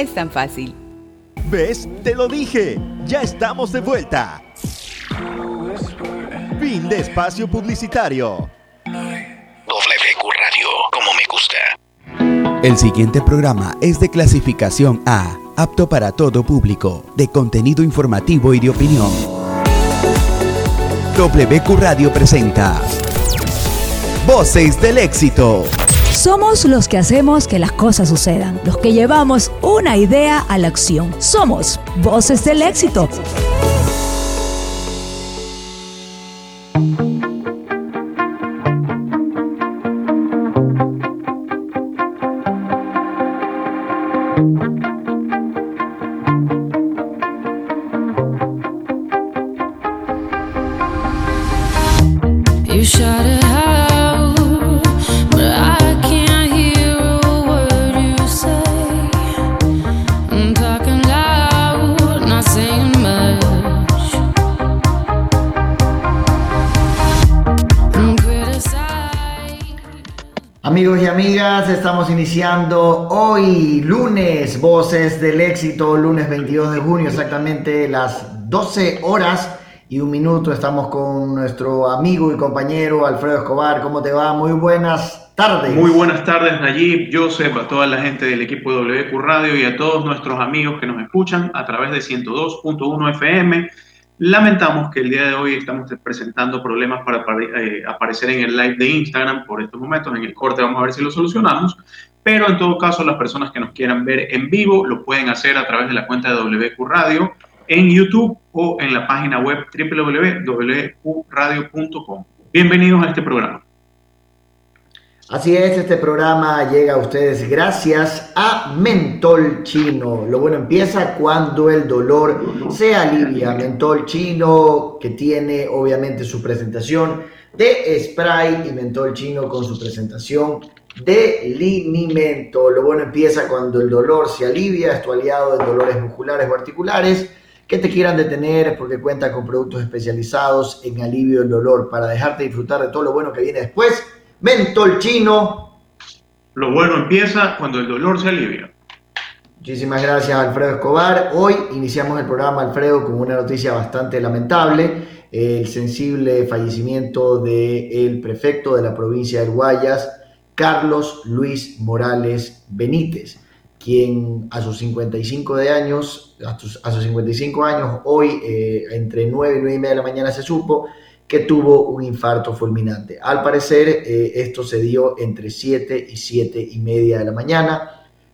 es tan fácil. ¿Ves? Te lo dije. Ya estamos de vuelta. Fin de espacio publicitario. WQ Radio, como me gusta. El siguiente programa es de clasificación A, apto para todo público, de contenido informativo y de opinión. WQ Radio presenta Voces del éxito. Somos los que hacemos que las cosas sucedan, los que llevamos una idea a la acción. Somos Voces del éxito. Amigas, estamos iniciando hoy, lunes, Voces del Éxito, lunes 22 de junio, exactamente las 12 horas y un minuto. Estamos con nuestro amigo y compañero Alfredo Escobar. ¿Cómo te va? Muy buenas tardes. Muy buenas tardes, Nayib, Joseph, a toda la gente del equipo WQ Radio y a todos nuestros amigos que nos escuchan a través de 102.1 FM Lamentamos que el día de hoy estamos presentando problemas para eh, aparecer en el live de Instagram por estos momentos. En el corte vamos a ver si lo solucionamos. Pero en todo caso, las personas que nos quieran ver en vivo lo pueden hacer a través de la cuenta de WQ Radio en YouTube o en la página web www.wqradio.com. Bienvenidos a este programa. Así es, este programa llega a ustedes gracias a Mentol Chino. Lo bueno empieza cuando el dolor se alivia. Mentol Chino que tiene obviamente su presentación de spray y Mentol Chino con su presentación de linimento. Lo bueno empieza cuando el dolor se alivia, es tu aliado en dolores musculares o articulares que te quieran detener porque cuenta con productos especializados en alivio del dolor para dejarte disfrutar de todo lo bueno que viene después mentol chino. Lo bueno empieza cuando el dolor se alivia. Muchísimas gracias Alfredo Escobar. Hoy iniciamos el programa Alfredo con una noticia bastante lamentable, el sensible fallecimiento del prefecto de la provincia de Guayas, Carlos Luis Morales Benítez, quien a sus 55 de años, a sus, 55 años, hoy eh, entre 9 y 9 y media de la mañana se supo, que tuvo un infarto fulminante. Al parecer, eh, esto se dio entre 7 y 7 y media de la mañana.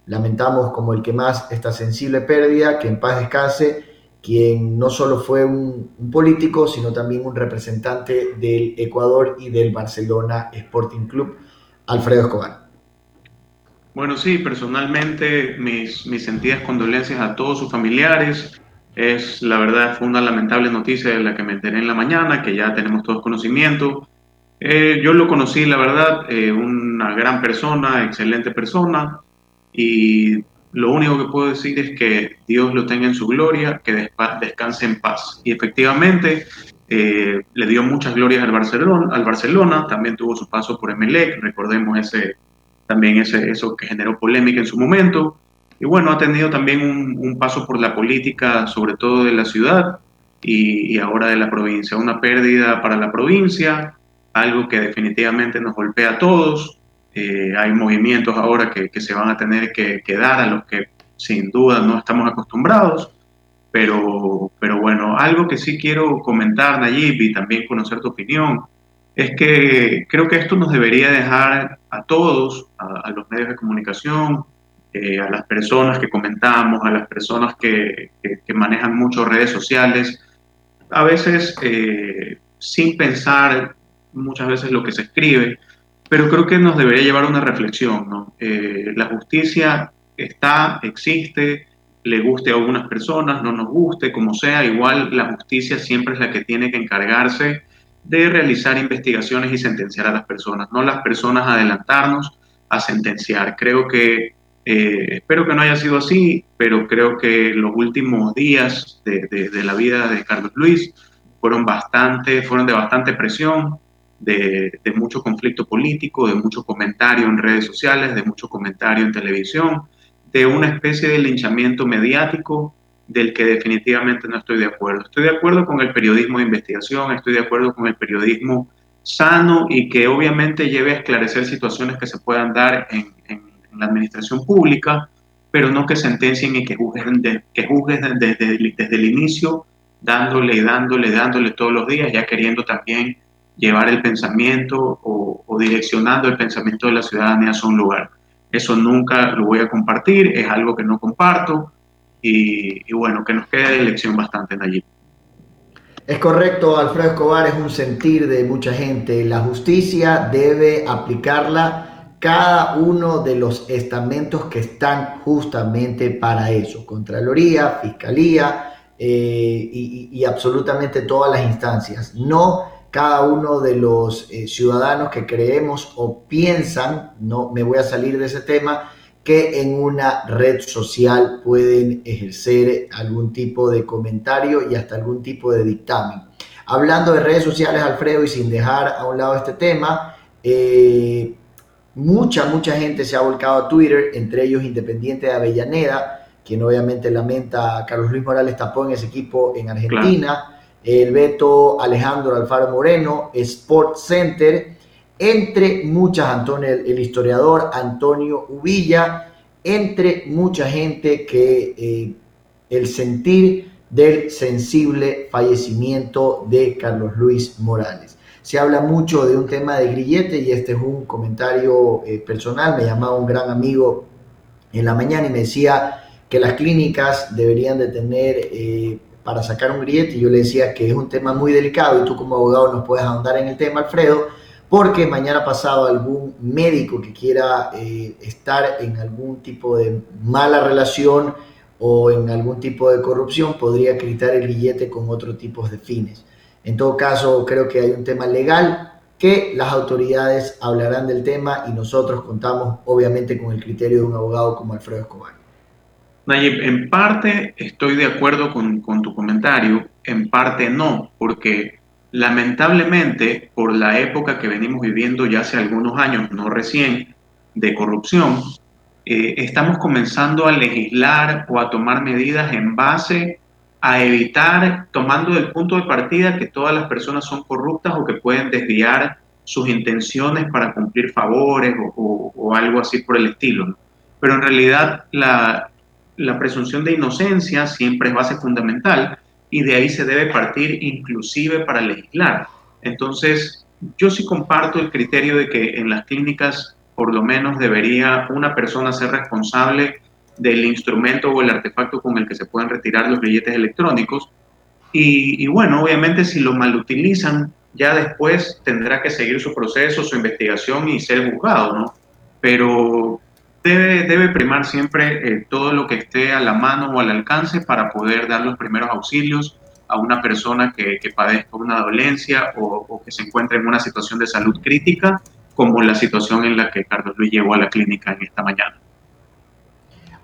Lamentamos como el que más esta sensible pérdida, que en paz descanse, quien no solo fue un, un político, sino también un representante del Ecuador y del Barcelona Sporting Club, Alfredo Escobar. Bueno, sí, personalmente mis, mis sentidas condolencias a todos sus familiares, es, la verdad, fue una lamentable noticia de la que me enteré en la mañana, que ya tenemos todos conocimiento. Eh, yo lo conocí, la verdad, eh, una gran persona, excelente persona, y lo único que puedo decir es que Dios lo tenga en su gloria, que descanse en paz. Y efectivamente, eh, le dio muchas glorias al Barcelona, al Barcelona, también tuvo su paso por Emelec, recordemos ese, también ese, eso que generó polémica en su momento. Y bueno, ha tenido también un, paso por la política, sobre todo de la ciudad y, ahora de la provincia. Una pérdida para la provincia, algo que definitivamente nos golpea a todos. Eh, hay movimientos ahora que, se van a tener que, dar a los que sin duda no estamos acostumbrados. Pero, pero bueno, algo que sí quiero comentar, Nayib, y también conocer tu opinión, es que creo que esto nos debería dejar a todos, a los medios de comunicación, eh, a las personas que comentamos, a las personas que, manejan mucho redes sociales, a veces eh, sin pensar muchas veces lo que se escribe, pero creo que nos debería llevar a una reflexión. Eh, la justicia está, existe, le guste a algunas personas, no nos guste, como sea, igual la justicia siempre es la que tiene que encargarse de realizar investigaciones y sentenciar a las personas, no las personas adelantarnos a sentenciar. Creo que eh, espero que no haya sido así, pero creo que los últimos días de, la vida de Carlos Luis fueron, bastante, fueron de bastante presión, de, mucho conflicto político, de mucho comentario en redes sociales, de mucho comentario en televisión, de una especie de linchamiento mediático del que definitivamente no estoy de acuerdo. Estoy de acuerdo con el periodismo de investigación, estoy de acuerdo con el periodismo sano y que obviamente lleve a esclarecer situaciones que se puedan dar en, la administración pública, pero no que sentencien y que juzguen, que juzguen desde, el inicio, dándole y dándole, dándole todos los días, ya queriendo también llevar el pensamiento o, direccionando el pensamiento de la ciudadanía a un lugar. Eso nunca lo voy a compartir, es algo que no comparto y, bueno, que nos quede de elección bastante en allí. Es correcto, Alfredo Escobar, es un sentir de mucha gente. La justicia debe aplicarla cada uno de los estamentos que están justamente para eso. Contraloría, Fiscalía eh, y, absolutamente todas las instancias. No cada uno de los eh, ciudadanos que creemos o piensan, no me voy a salir de ese tema, que en una red social pueden ejercer algún tipo de comentario y hasta algún tipo de dictamen. Hablando de redes sociales, Alfredo, y sin dejar a un lado este tema, eh, mucha, mucha gente se ha volcado a Twitter, entre ellos Independiente de Avellaneda, quien obviamente lamenta a Carlos Luis Morales tapó en ese equipo en Argentina, el Beto Alejandro Alfaro Moreno, Sport Center, entre muchas, Antonio, el, historiador Antonio Uvilla, entre mucha gente que eh, el sentir del sensible fallecimiento de Carlos Luis Morales. Se habla mucho de un tema de grillete y este es un comentario eh, personal. Me llamaba un gran amigo en la mañana y me decía que las clínicas deberían de tener eh, para sacar un grillete yo le decía que es un tema muy delicado y tú como abogado nos puedes ahondar en el tema, Alfredo, porque mañana pasado algún médico que quiera eh, estar en algún tipo de mala relación o en algún tipo de corrupción podría quitar el billete con otro tipo de fines. En todo caso, creo que hay un tema legal que las autoridades hablarán del tema y nosotros contamos obviamente con el criterio de un abogado como Alfredo Escobar. Nayib, en parte estoy de acuerdo con, con tu comentario, en parte no, porque Lamentablemente, por la época que venimos viviendo ya hace algunos años, no recién, de corrupción, eh, estamos comenzando a legislar o a tomar medidas en base a evitar, tomando el punto de partida que todas las personas son corruptas o que pueden desviar sus intenciones para cumplir favores o, algo así por el estilo. Pero en realidad la, la presunción de inocencia siempre es base fundamental y de ahí se debe partir inclusive para legislar. Entonces, yo sí comparto el criterio de que en las clínicas por lo menos debería una persona ser responsable del instrumento o el artefacto con el que se pueden retirar los billetes electrónicos. Y, bueno, obviamente si lo malutilizan, ya después tendrá que seguir su proceso, su investigación y ser juzgado, ¿no? Pero debe, primar siempre eh, todo lo que esté a la mano o al alcance para poder dar los primeros auxilios a una persona que, padezca una dolencia o, que se encuentre en una situación de salud crítica, como la situación en la que Carlos Luis llegó a la clínica en esta mañana.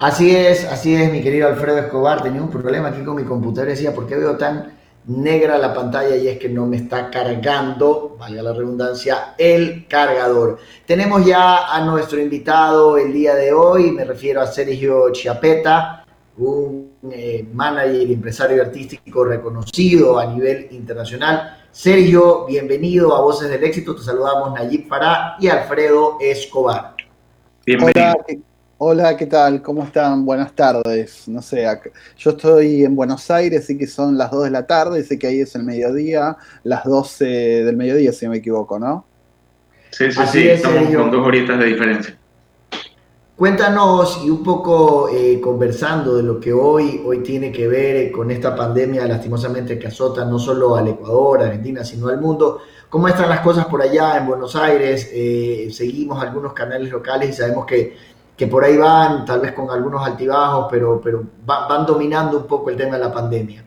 Así es, así es, mi querido Alfredo Escobar. Tenía un problema aquí con mi computadora y decía, ¿por qué veo tan negra la pantalla y es que no me está cargando, valga la redundancia, el cargador. Tenemos ya a nuestro invitado el día de hoy, me refiero a Sergio Chiapeta, un eh, manager, empresario artístico reconocido a nivel internacional. Sergio, bienvenido a Voces del Éxito, te saludamos Nayib Farah y Alfredo Escobar. Bienvenido. Hola, ¿qué tal? ¿Cómo están? Buenas tardes. No sé, yo estoy en Buenos Aires, así que son las 2 de la tarde, sé que ahí es el mediodía, las 12 del mediodía, si no me equivoco, ¿no? Sí, sí, sí, estamos con dos horitas de diferencia. Cuéntanos y un poco eh, conversando de lo que hoy, hoy tiene que ver con esta pandemia lastimosamente que azota no solo al Ecuador, Argentina, sino al mundo. ¿Cómo están las cosas por allá en Buenos Aires? Eh, seguimos algunos canales locales y sabemos que que por ahí van, tal vez con algunos altibajos, pero, pero van dominando un poco el tema de la pandemia.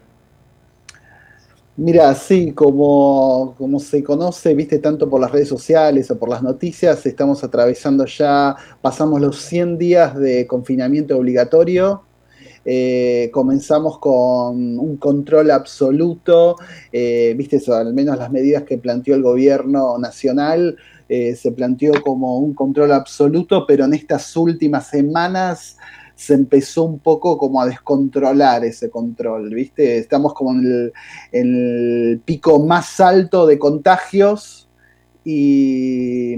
Mira, sí, como, como se conoce, viste, tanto por las redes sociales o por las noticias, estamos atravesando ya, pasamos los 100 días de confinamiento obligatorio, eh, comenzamos con un control absoluto, eh, viste, al menos las medidas que planteó el gobierno nacional eh, se planteó como un control absoluto, pero en estas últimas semanas se empezó un poco como a descontrolar ese control, ¿viste? Estamos como en el, en el pico más alto de contagios y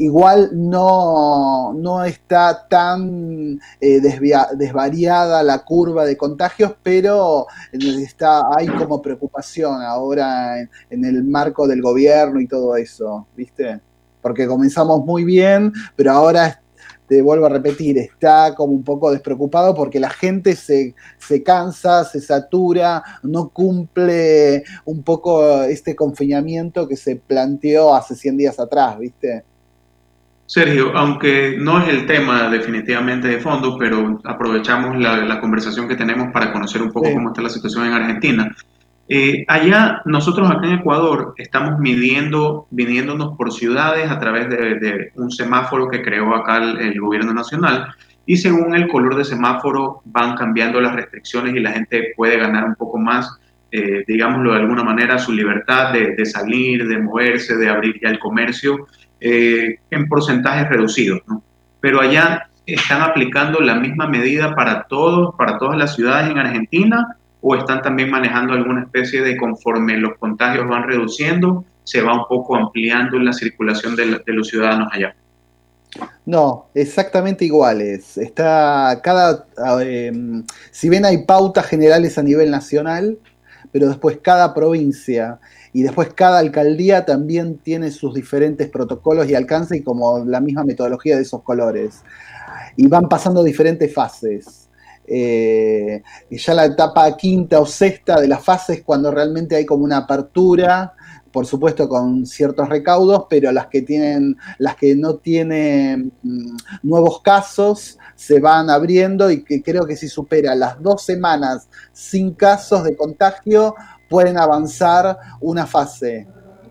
igual no, no está tan eh, desvariada la curva de contagios, pero está, hay como preocupación ahora en, el marco del gobierno y todo eso, ¿viste? Porque comenzamos muy bien, pero ahora te vuelvo a repetir, está como un poco despreocupado porque la gente se, se, cansa, se satura, no cumple un poco este confinamiento que se planteó hace 100 días atrás, ¿viste? Sergio, aunque no es el tema definitivamente de fondo, pero aprovechamos la, conversación que tenemos para conocer un poco cómo está la situación en Argentina. Eh, allá, nosotros acá en Ecuador estamos midiendo, viniéndonos por ciudades a través de, un semáforo que creó acá el, gobierno nacional y según el color de semáforo van cambiando las restricciones y la gente puede ganar un poco más, eh, digámoslo de alguna manera, su libertad de, de salir, de moverse, de abrir ya el comercio eh, en porcentajes reducidos. Pero allá están aplicando la misma medida para todos, para todas las ciudades en Argentina, o están también manejando alguna especie de conforme los contagios van reduciendo, se va un poco ampliando la circulación de, los ciudadanos allá. No, exactamente iguales. Está cada, eh, si bien hay pautas generales a nivel nacional, pero después cada provincia y después cada alcaldía también tiene sus diferentes protocolos y alcance y como la misma metodología de esos colores. Y van pasando diferentes fases. Eh, y ya la etapa quinta o sexta de las fases cuando realmente hay como una apertura, por supuesto con ciertos recaudos, pero las que tienen, las que no tienen mm, nuevos casos se van abriendo y que creo que si supera las dos semanas sin casos de contagio, pueden avanzar una fase.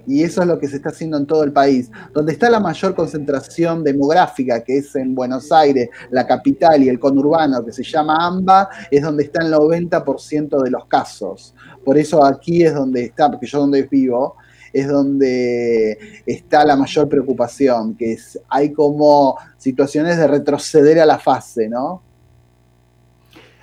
Y eso es lo que se está haciendo en todo el país. Donde está la mayor concentración demográfica, que es en Buenos Aires, la capital y el conurbano, que se llama AMBA, es donde está el 90% de los casos. Por eso aquí es donde está, porque yo donde vivo, es donde está la mayor preocupación, que es, hay como situaciones de retroceder a la fase, ¿no?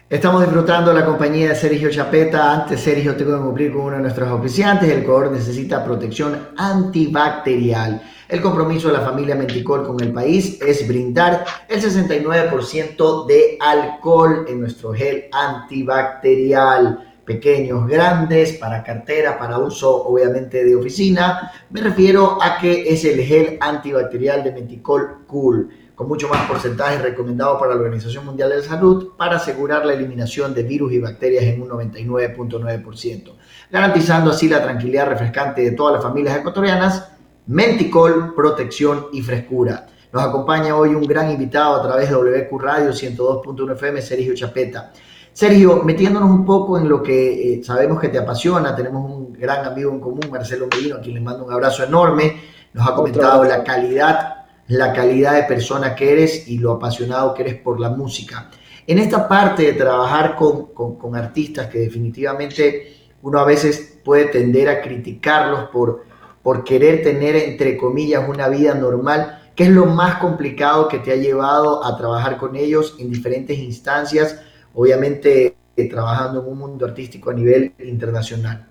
Estamos disfrutando la compañía de Sergio Chapeta. Antes, Sergio, tengo que cumplir con uno de nuestros oficiantes. El Ecuador necesita protección antibacterial. El compromiso de la familia Menticol con el país es brindar el 69% de alcohol en nuestro gel antibacterial. Pequeños, grandes, para cartera, para uso obviamente de oficina. Me refiero a que es el gel antibacterial de Menticol Cool con mucho más porcentaje recomendado para la Organización Mundial de la Salud para asegurar la eliminación de virus y bacterias en un 99.9%, garantizando así la tranquilidad refrescante de todas las familias ecuatorianas, menticol, protección y frescura. Nos acompaña hoy un gran invitado a través de WQ Radio 102.1 FM, Sergio Chapeta. Sergio, metiéndonos un poco en lo que eh, sabemos que te apasiona, tenemos un gran amigo en común, Marcelo Medino, a quien le mando un abrazo enorme, nos ha comentado la calidad la calidad de persona que eres y lo apasionado que eres por la música. En esta parte de trabajar con, artistas que definitivamente uno a veces puede tender a criticarlos por, por querer tener, entre comillas, una vida normal, ¿qué es lo más complicado que te ha llevado a trabajar con ellos en diferentes instancias, obviamente eh, trabajando en un mundo artístico a nivel internacional?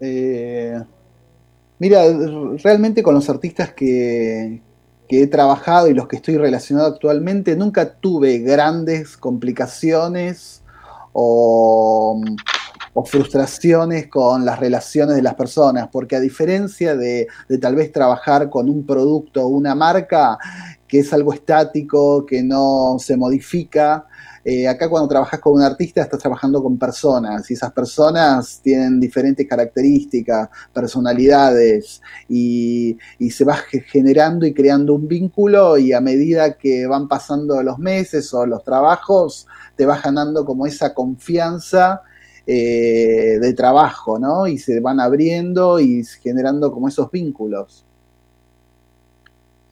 Eh, Mira, realmente con los artistas que, he trabajado y los que estoy relacionado actualmente, nunca tuve grandes complicaciones o, frustraciones con las relaciones de las personas, porque a diferencia de, de, tal vez trabajar con un producto o una marca que es algo estático, que no se modifica, eh, acá cuando trabajas con un artista estás trabajando con personas y esas personas tienen diferentes características, personalidades y, se va generando y creando un vínculo y a medida que van pasando los meses o los trabajos te vas ganando como esa confianza eh, de trabajo, ¿no? Y se van abriendo y generando como esos vínculos.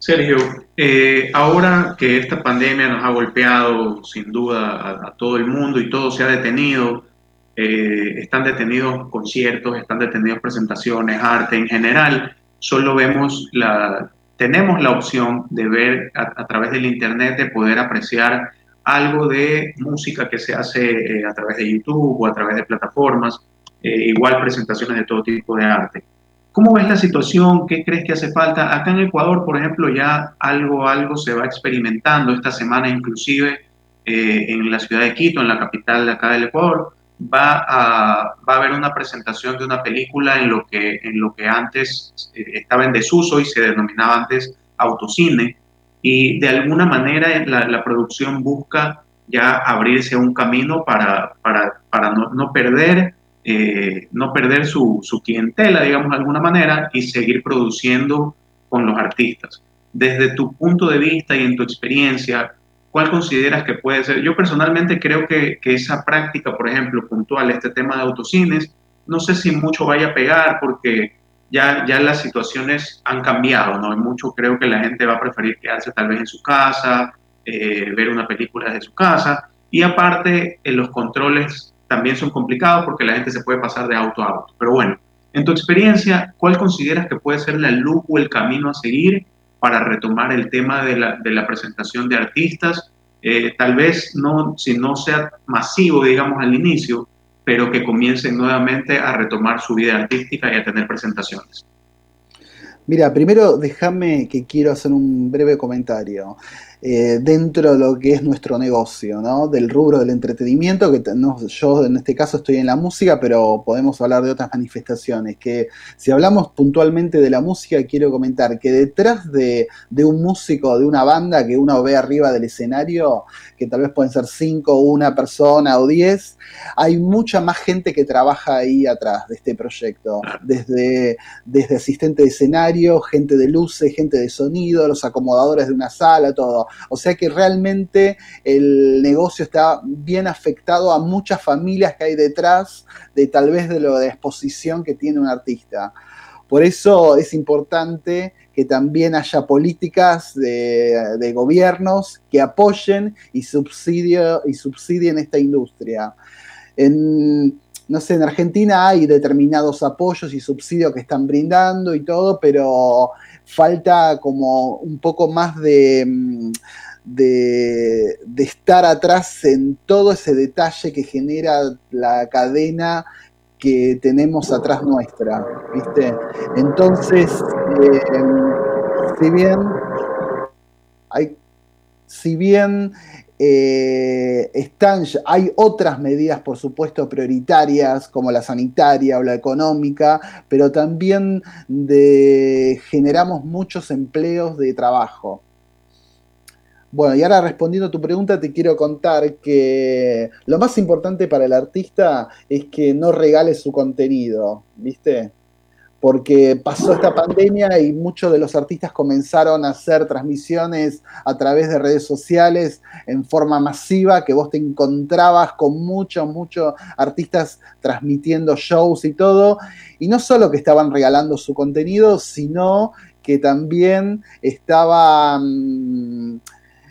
Sergio, eh, ahora que esta pandemia nos ha golpeado sin duda a, todo el mundo y todo se ha detenido, eh, están detenidos conciertos, están detenidos presentaciones, arte en general, solo vemos la tenemos la opción de ver a, través del Internet, de poder apreciar algo de música que se hace eh, a través de YouTube o a través de plataformas, eh, igual presentaciones de todo tipo de arte. ¿Cómo ves la situación? ¿Qué crees que hace falta? Acá en Ecuador, por ejemplo, ya algo, algo se va experimentando esta semana, inclusive eh, en la ciudad de Quito, en la capital de acá del Ecuador, va a, va a haber una presentación de una película en lo que, en lo que antes eh, estaba en desuso y se denominaba antes autocine. Y de alguna manera la, la producción busca ya abrirse un camino para, para, para no, no perder eh, no perder su, su, clientela, digamos de alguna manera, y seguir produciendo con los artistas. Desde tu punto de vista y en tu experiencia, ¿cuál consideras que puede ser? Yo personalmente creo que, que esa práctica, por ejemplo, puntual, este tema de autocines, no sé si mucho vaya a pegar porque ya, ya las situaciones han cambiado, ¿no? mucho creo que la gente va a preferir quedarse tal vez en su casa, eh, ver una película desde su casa, y aparte, en los controles también son complicados porque la gente se puede pasar de auto a auto. Pero bueno, en tu experiencia, ¿cuál consideras que puede ser la luz o el camino a seguir para retomar el tema de la, de la presentación de artistas? Eh, tal vez no, si no sea masivo, digamos, al inicio, pero que comiencen nuevamente a retomar su vida artística y a tener presentaciones. Mira, primero déjame que quiero hacer un breve comentario. Eh, dentro de lo que es nuestro negocio, ¿no? Del rubro del entretenimiento, que no, yo en este caso estoy en la música, pero podemos hablar de otras manifestaciones, que si hablamos puntualmente de la música, quiero comentar que detrás de, un músico, de una banda que uno ve arriba del escenario, que tal vez pueden ser cinco, una persona o diez, hay mucha más gente que trabaja ahí atrás de este proyecto, desde, desde asistente de escenario, gente de luces, gente de sonido, los acomodadores de una sala, todo. O sea que realmente el negocio está bien afectado a muchas familias que hay detrás de tal vez de lo de exposición que tiene un artista. Por eso es importante que también haya políticas de, gobiernos que apoyen y, subsidio, y subsidien esta industria. No sé, en Argentina hay determinados apoyos y subsidios que están brindando y todo, pero falta como un poco más de, mm, de, estar atrás en todo ese detalle que genera la cadena que tenemos atrás nuestra, ¿viste? Entonces, eh, si bien hay, si bien eh, están, hay otras medidas, por supuesto, prioritarias, como la sanitaria o la económica, pero también generamos muchos empleos de trabajo. Bueno, y ahora respondiendo a tu pregunta, te quiero contar que lo más importante para el artista es que no regale su contenido, ¿viste? Porque pasó esta pandemia y muchos de los artistas comenzaron a hacer transmisiones a través de redes sociales en forma masiva, que vos te encontrabas con muchos, muchos artistas transmitiendo shows y todo, y no solo que estaban regalando su contenido, sino que también estaban...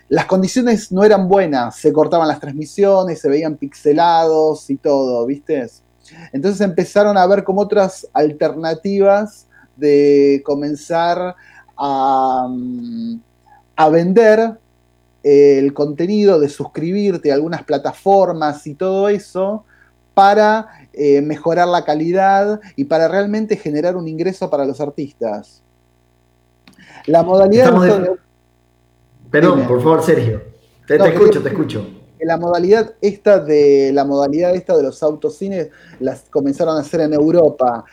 Las condiciones no eran buenas, se cortaban las transmisiones, se veían pixelados y todo, ¿viste? Entonces empezaron a ver como otras alternativas de comenzar a, mm, vender el contenido, de suscribirte a algunas plataformas y todo eso para eh, mejorar la calidad y para realmente generar un ingreso para los artistas. La modalidad... Perdón, por favor, Sergio. te escucho, te escucho la modalidad esta de la modalidad esta de los autocines las comenzaron a hacer en Europa.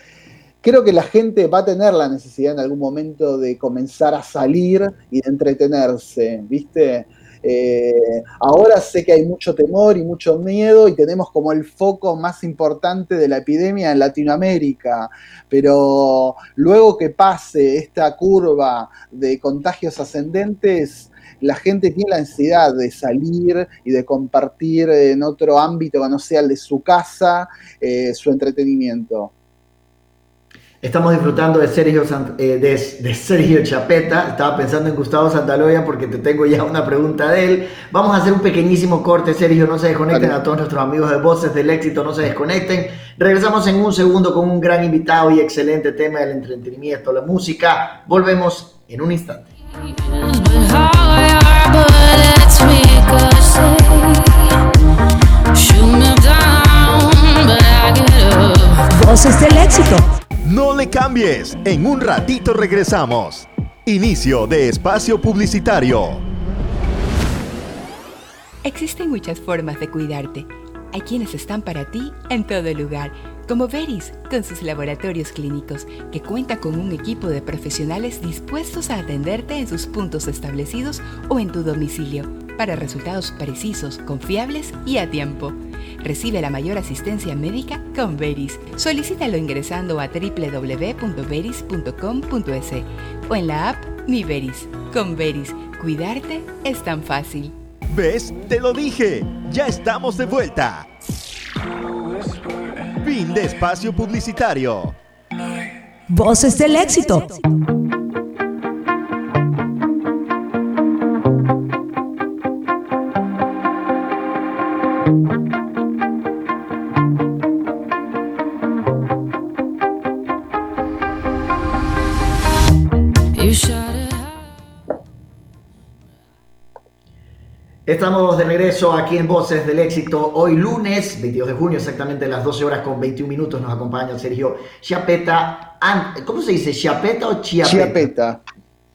Creo que la gente va a tener la necesidad en algún momento de comenzar a salir y de entretenerse, ¿viste? Eh, ahora sé que hay mucho temor y mucho miedo y tenemos como el foco más importante de la epidemia en Latinoamérica, pero luego que pase esta curva de contagios ascendentes, la gente tiene la ansiedad de salir y de compartir en otro ámbito que no sea el de su casa eh, su entretenimiento. Estamos disfrutando de Sergio, eh, de, Sergio Chapeta. Estaba pensando en Gustavo Santaloya porque te tengo ya una pregunta de él. Vamos a hacer un pequeñísimo corte, Sergio. No se desconecten a todos nuestros amigos de Voces del Éxito, no se desconecten. Regresamos en un segundo con un gran invitado y excelente tema del entretenimiento, la música. Volvemos en un instante. Voces del éxito. No le cambies, en un ratito regresamos. Inicio de espacio publicitario. Existen muchas formas de cuidarte. Hay quienes están para ti en todo lugar, como Veris, con sus laboratorios clínicos, que cuenta con un equipo de profesionales dispuestos a atenderte en sus puntos establecidos o en tu domicilio, para resultados precisos, confiables y a tiempo. Recibe la mayor asistencia médica con Veris. Solicítalo ingresando a www.veris.com.es o en la app Mi Veris. Con Veris, cuidarte es tan fácil. ¿Ves? Te lo dije. Ya estamos de vuelta. Fin de espacio publicitario. Voces del éxito. Estamos de regreso aquí en Voces del Éxito. Hoy lunes, 22 de junio, exactamente a las 12 horas con 21 minutos, nos acompaña Sergio Chiapeta. ¿Cómo se dice? ¿Chiapeta o Chiapeta?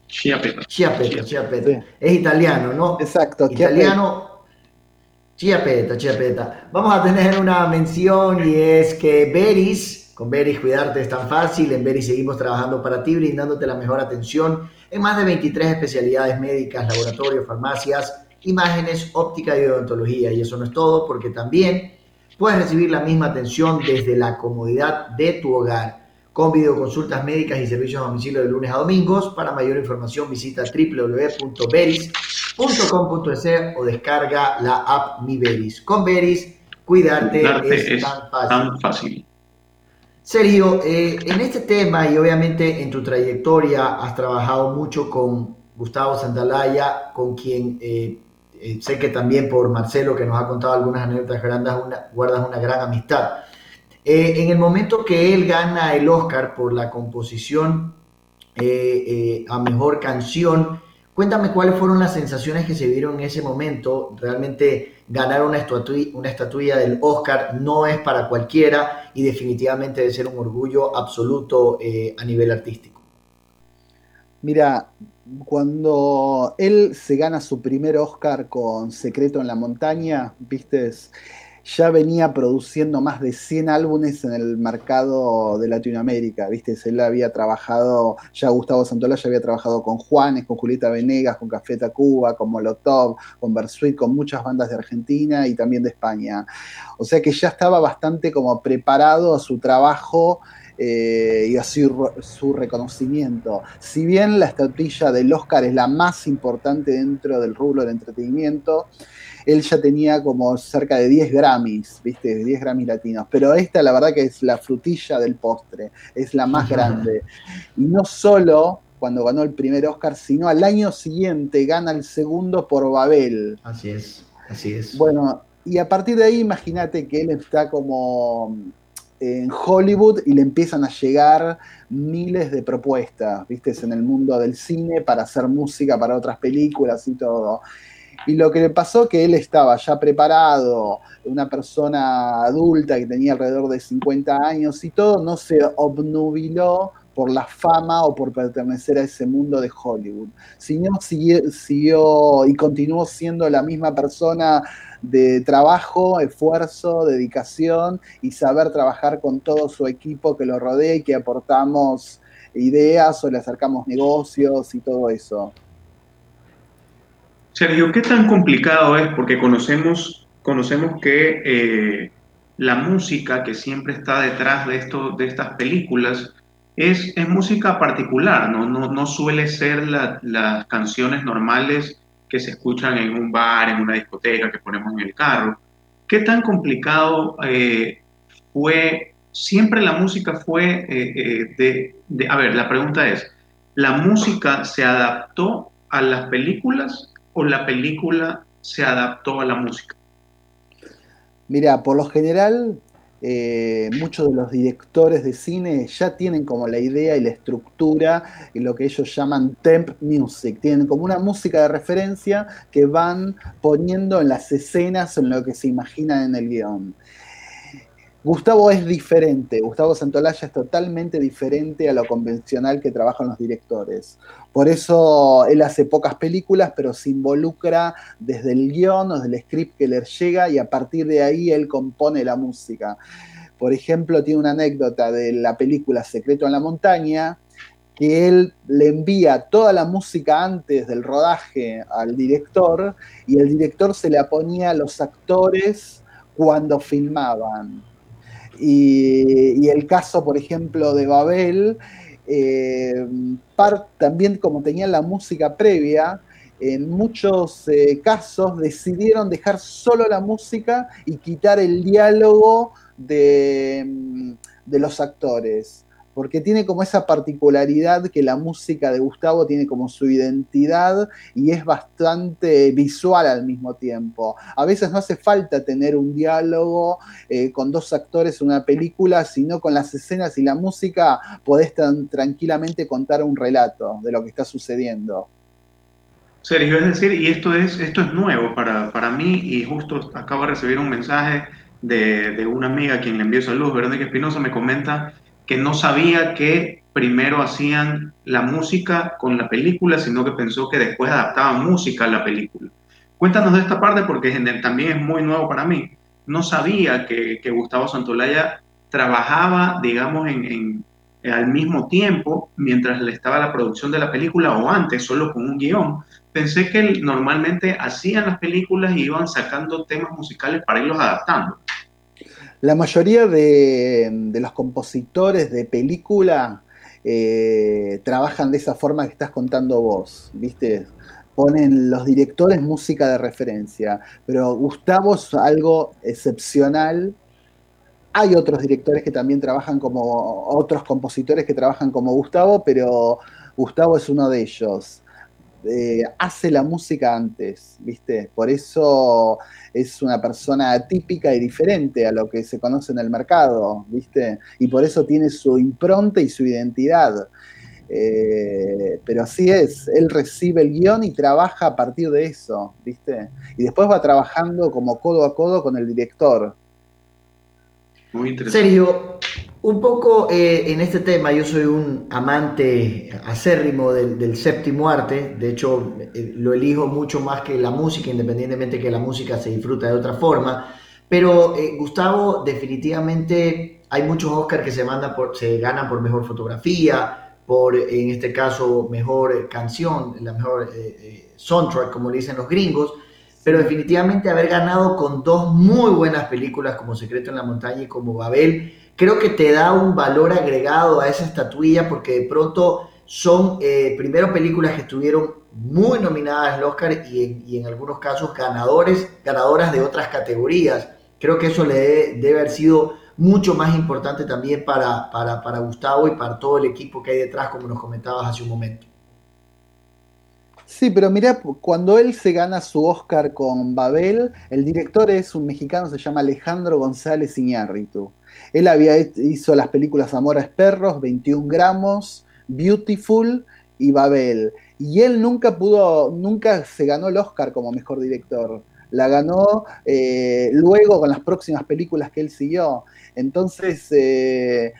Chiapeta. Chiapeta, Chiapeta. Es italiano, ¿no? Exacto. Italiano. Chiapeta, Chiapeta. Vamos a tener una mención y es que Beris, con Beris cuidarte es tan fácil. En Beris seguimos trabajando para ti, brindándote la mejor atención en más de 23 especialidades médicas, laboratorios, farmacias imágenes, óptica y odontología. Y eso no es todo, porque también puedes recibir la misma atención desde la comodidad de tu hogar, con videoconsultas médicas y servicios a domicilio de lunes a domingos. Para mayor información visita www.beris.com.es o descarga la app Mi Beris. Con Beris, cuidarte es, tan fácil. Sergio, eh, en este tema y obviamente en tu trayectoria has trabajado mucho con Gustavo Santalaya, con quien eh, eh, sé que también por Marcelo, que nos ha contado algunas anécdotas grandes, guardas una gran amistad. Eh, en el momento que él gana el Oscar por la composición eh, a mejor canción, cuéntame cuáles fueron las sensaciones que se vieron en ese momento. Realmente ganar una, una estatuilla del Oscar no es para cualquiera y definitivamente debe ser un orgullo absoluto a nivel artístico. Mira, cuando él se gana su primer Oscar con Secreto en la Montaña, viste, ya venía produciendo más de 100 álbumes en el mercado de Latinoamérica, viste, él había trabajado, ya Gustavo Santola ya había trabajado con Juanes, con Julieta Venegas, con Café Tacuba, con Molotov, con Bersuit, con muchas bandas de Argentina y también de España. O sea que ya estaba bastante como preparado a su trabajo eh, y así su reconocimiento. Si bien la estatuilla del Oscar es la más importante dentro del rubro del entretenimiento, él ya tenía como cerca de 10 Grammys, ¿viste? 10 Grammys latinos. Pero esta, la verdad, que es la frutilla del postre, es la más grande. Y no solo cuando ganó el primer Oscar, sino al año siguiente gana el segundo por Babel. Así es, así es. Bueno, y a partir de ahí, imagínate que él está como en Hollywood y le empiezan a llegar miles de propuestas, viste, en el mundo del cine para hacer música para otras películas y todo. Y lo que le pasó que él estaba ya preparado, una persona adulta que tenía alrededor de 50 años y todo, no se obnubiló por la fama o por pertenecer a ese mundo de Hollywood, sino siguió, siguió y continuó siendo la misma persona de trabajo, esfuerzo, dedicación y saber trabajar con todo su equipo que lo rodea y que aportamos ideas o le acercamos negocios y todo eso. Sergio, ¿qué tan complicado es? Porque conocemos, conocemos que eh, la música que siempre está detrás de, esto, de estas películas es, es música particular, ¿no? No, no suele ser las canciones normales que se escuchan en un bar, en una discoteca, que ponemos en el carro. ¿Qué tan complicado eh, fue? Siempre la música fue eh, eh, de, A ver, la pregunta es, ¿la música se adaptó a las películas o la película se adaptó a la música? Mira, por lo general eh, muchos de los directores de cine ya tienen como la idea y la estructura y lo que ellos llaman temp music. Tienen como una música de referencia que van poniendo en las escenas, en lo que se imaginan en el guion. Gustavo es diferente, Gustavo Santolaya es totalmente diferente a lo convencional que trabajan los directores. Por eso él hace pocas películas, pero se involucra desde el guion o desde el script que le llega y a partir de ahí él compone la música. Por ejemplo, tiene una anécdota de la película Secreto en la Montaña, que él le envía toda la música antes del rodaje al director y el director se la ponía a los actores cuando filmaban. Y, el caso, por ejemplo, de Babel, eh, también como tenían la música previa, en muchos eh, casos decidieron dejar solo la música y quitar el diálogo de los actores porque tiene como esa particularidad que la música de Gustavo tiene como su identidad y es bastante visual al mismo tiempo. A veces no hace falta tener un diálogo eh, con dos actores en una película, sino con las escenas y la música podés tan tranquilamente contar un relato de lo que está sucediendo. Sergio, es decir, y esto es, esto es nuevo para, para mí y justo acabo de recibir un mensaje de, de una amiga a quien le envió salud, Verónica Espinosa, me comenta que no sabía que primero hacían la música con la película, sino que pensó que después adaptaban música a la película. Cuéntanos de esta parte porque también es muy nuevo para mí. No sabía que, Gustavo Santolaya trabajaba, digamos, en, al mismo tiempo mientras le estaba la producción de la película o antes, solo con un guion. Pensé que normalmente hacían las películas y iban sacando temas musicales para irlos adaptando. La mayoría de, los compositores de película eh, trabajan de esa forma que estás contando vos, ¿viste? Ponen los directores música de referencia, pero Gustavo es algo excepcional. Hay otros directores que también trabajan como, otros compositores que trabajan como Gustavo, pero Gustavo es uno de ellos. Eh, hace la música antes, ¿viste? Por eso es una persona atípica y diferente a lo que se conoce en el mercado, ¿viste? Y por eso tiene su impronta y su identidad. Eh, pero así es, él recibe el guion y trabaja a partir de eso, ¿viste? Y después va trabajando como codo a codo con el director. Muy interesante. Sergio, un poco eh, en este tema, yo soy un amante acérrimo del, séptimo arte, de hecho eh, lo elijo mucho más que la música, independientemente que la música se disfruta de otra forma, pero eh, Gustavo, definitivamente hay muchos Oscars que se, manda por, se ganan por mejor fotografía, por en este caso mejor canción, la mejor soundtrack, como le dicen los gringos, pero definitivamente haber ganado con dos muy buenas películas como Secreto en la Montaña y como Babel, creo que te da un valor agregado a esa estatuilla porque de pronto son eh, primero películas que estuvieron muy nominadas al Oscar y en, algunos casos ganadores, ganadoras de otras categorías. Creo que eso le debe, haber sido mucho más importante también para, para, para Gustavo y para todo el equipo que hay detrás, como nos comentabas hace un momento. Sí, pero mira, cuando él se gana su Oscar con Babel, el director es un mexicano, se llama Alejandro González Iñárritu. Él había hizo las películas Amores Perros, 21 gramos, Beautiful y Babel. Y él nunca pudo, nunca se ganó el Oscar como mejor director. La ganó eh, luego con las próximas películas que él siguió. Entonces, eh,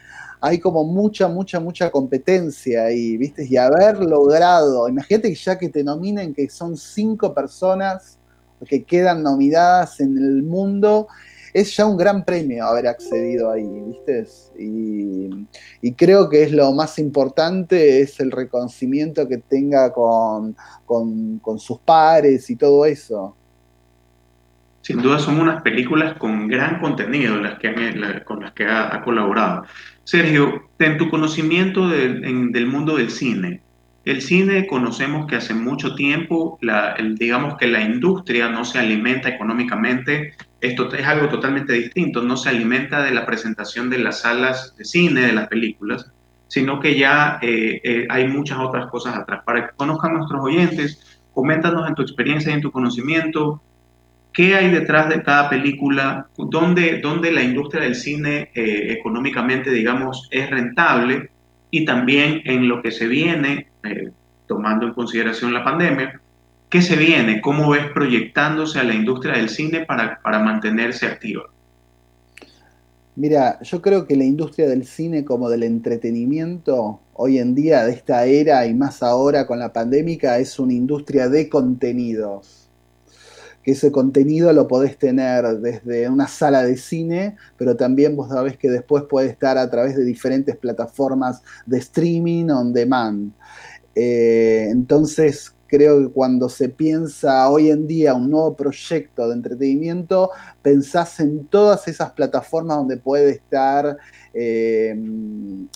hay como mucha, mucha, mucha competencia ahí, ¿viste? Y haber logrado, imagínate que ya que te nominen, que son cinco personas que quedan nominadas en el mundo, es ya un gran premio haber accedido ahí, ¿viste? Y, creo que es lo más importante, es el reconocimiento que tenga con, con sus pares y todo eso. Sin duda son unas películas con gran contenido las que con las que ha, colaborado. Sergio, en tu conocimiento del mundo del cine, el cine conocemos que hace mucho tiempo, digamos que la industria no se alimenta económicamente, esto es algo totalmente distinto, no se alimenta de la presentación de las salas de cine, de las películas, sino que ya eh, eh, hay muchas otras cosas atrás. Para que conozcan nuestros oyentes, coméntanos en tu experiencia y en tu conocimiento, ¿Qué hay detrás de cada película? ¿Dónde, dónde la industria del cine eh, económicamente, digamos, es rentable? Y también en lo que se viene, eh, tomando en consideración la pandemia, ¿qué se viene? ¿Cómo ves proyectándose a la industria del cine para, para mantenerse activa? Mira, yo creo que la industria del cine como del entretenimiento hoy en día, de esta era y más ahora con la pandémica, es una industria de contenidos que ese contenido lo podés tener desde una sala de cine, pero también vos sabés que después puede estar a través de diferentes plataformas de streaming on demand. Eh, entonces, creo que cuando se piensa hoy en día un nuevo proyecto de entretenimiento, pensás en todas esas plataformas donde puede estar eh,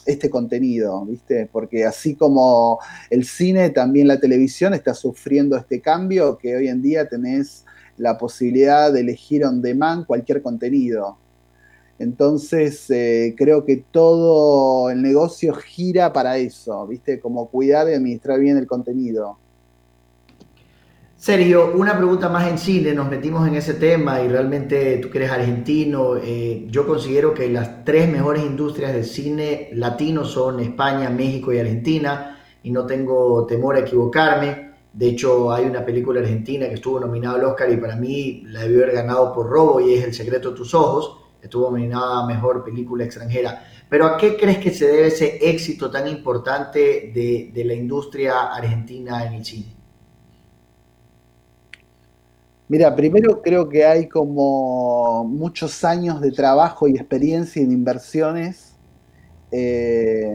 este contenido, ¿viste? Porque así como el cine, también la televisión está sufriendo este cambio, que hoy en día tenés la posibilidad de elegir on demand cualquier contenido. Entonces, eh, creo que todo el negocio gira para eso, ¿viste? Como cuidar y administrar bien el contenido. Sergio, una pregunta más en cine, nos metimos en ese tema y realmente tú que eres argentino, eh, yo considero que las tres mejores industrias del cine latino son España, México y Argentina y no tengo temor a equivocarme. De hecho, hay una película argentina que estuvo nominada al Oscar y para mí la debió haber ganado por robo y es El secreto de tus ojos. Estuvo nominada a Mejor Película Extranjera. Pero ¿a qué crees que se debe ese éxito tan importante de, la industria argentina en el cine? Mira, primero creo que hay como muchos años de trabajo y experiencia en inversiones eh,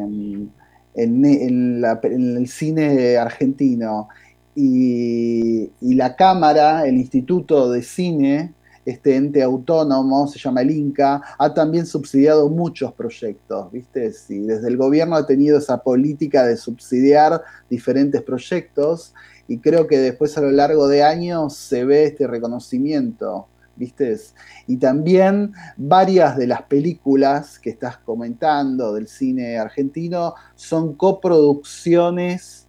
en, el cine argentino y, la Cámara, el Instituto de Cine, este ente autónomo, se llama el INCA, ha también subsidiado muchos proyectos, ¿viste? Sí, desde el gobierno ha tenido esa política de subsidiar diferentes proyectos y creo que después a lo largo de años se ve este reconocimiento, ¿viste? Y también varias de las películas que estás comentando del cine argentino son coproducciones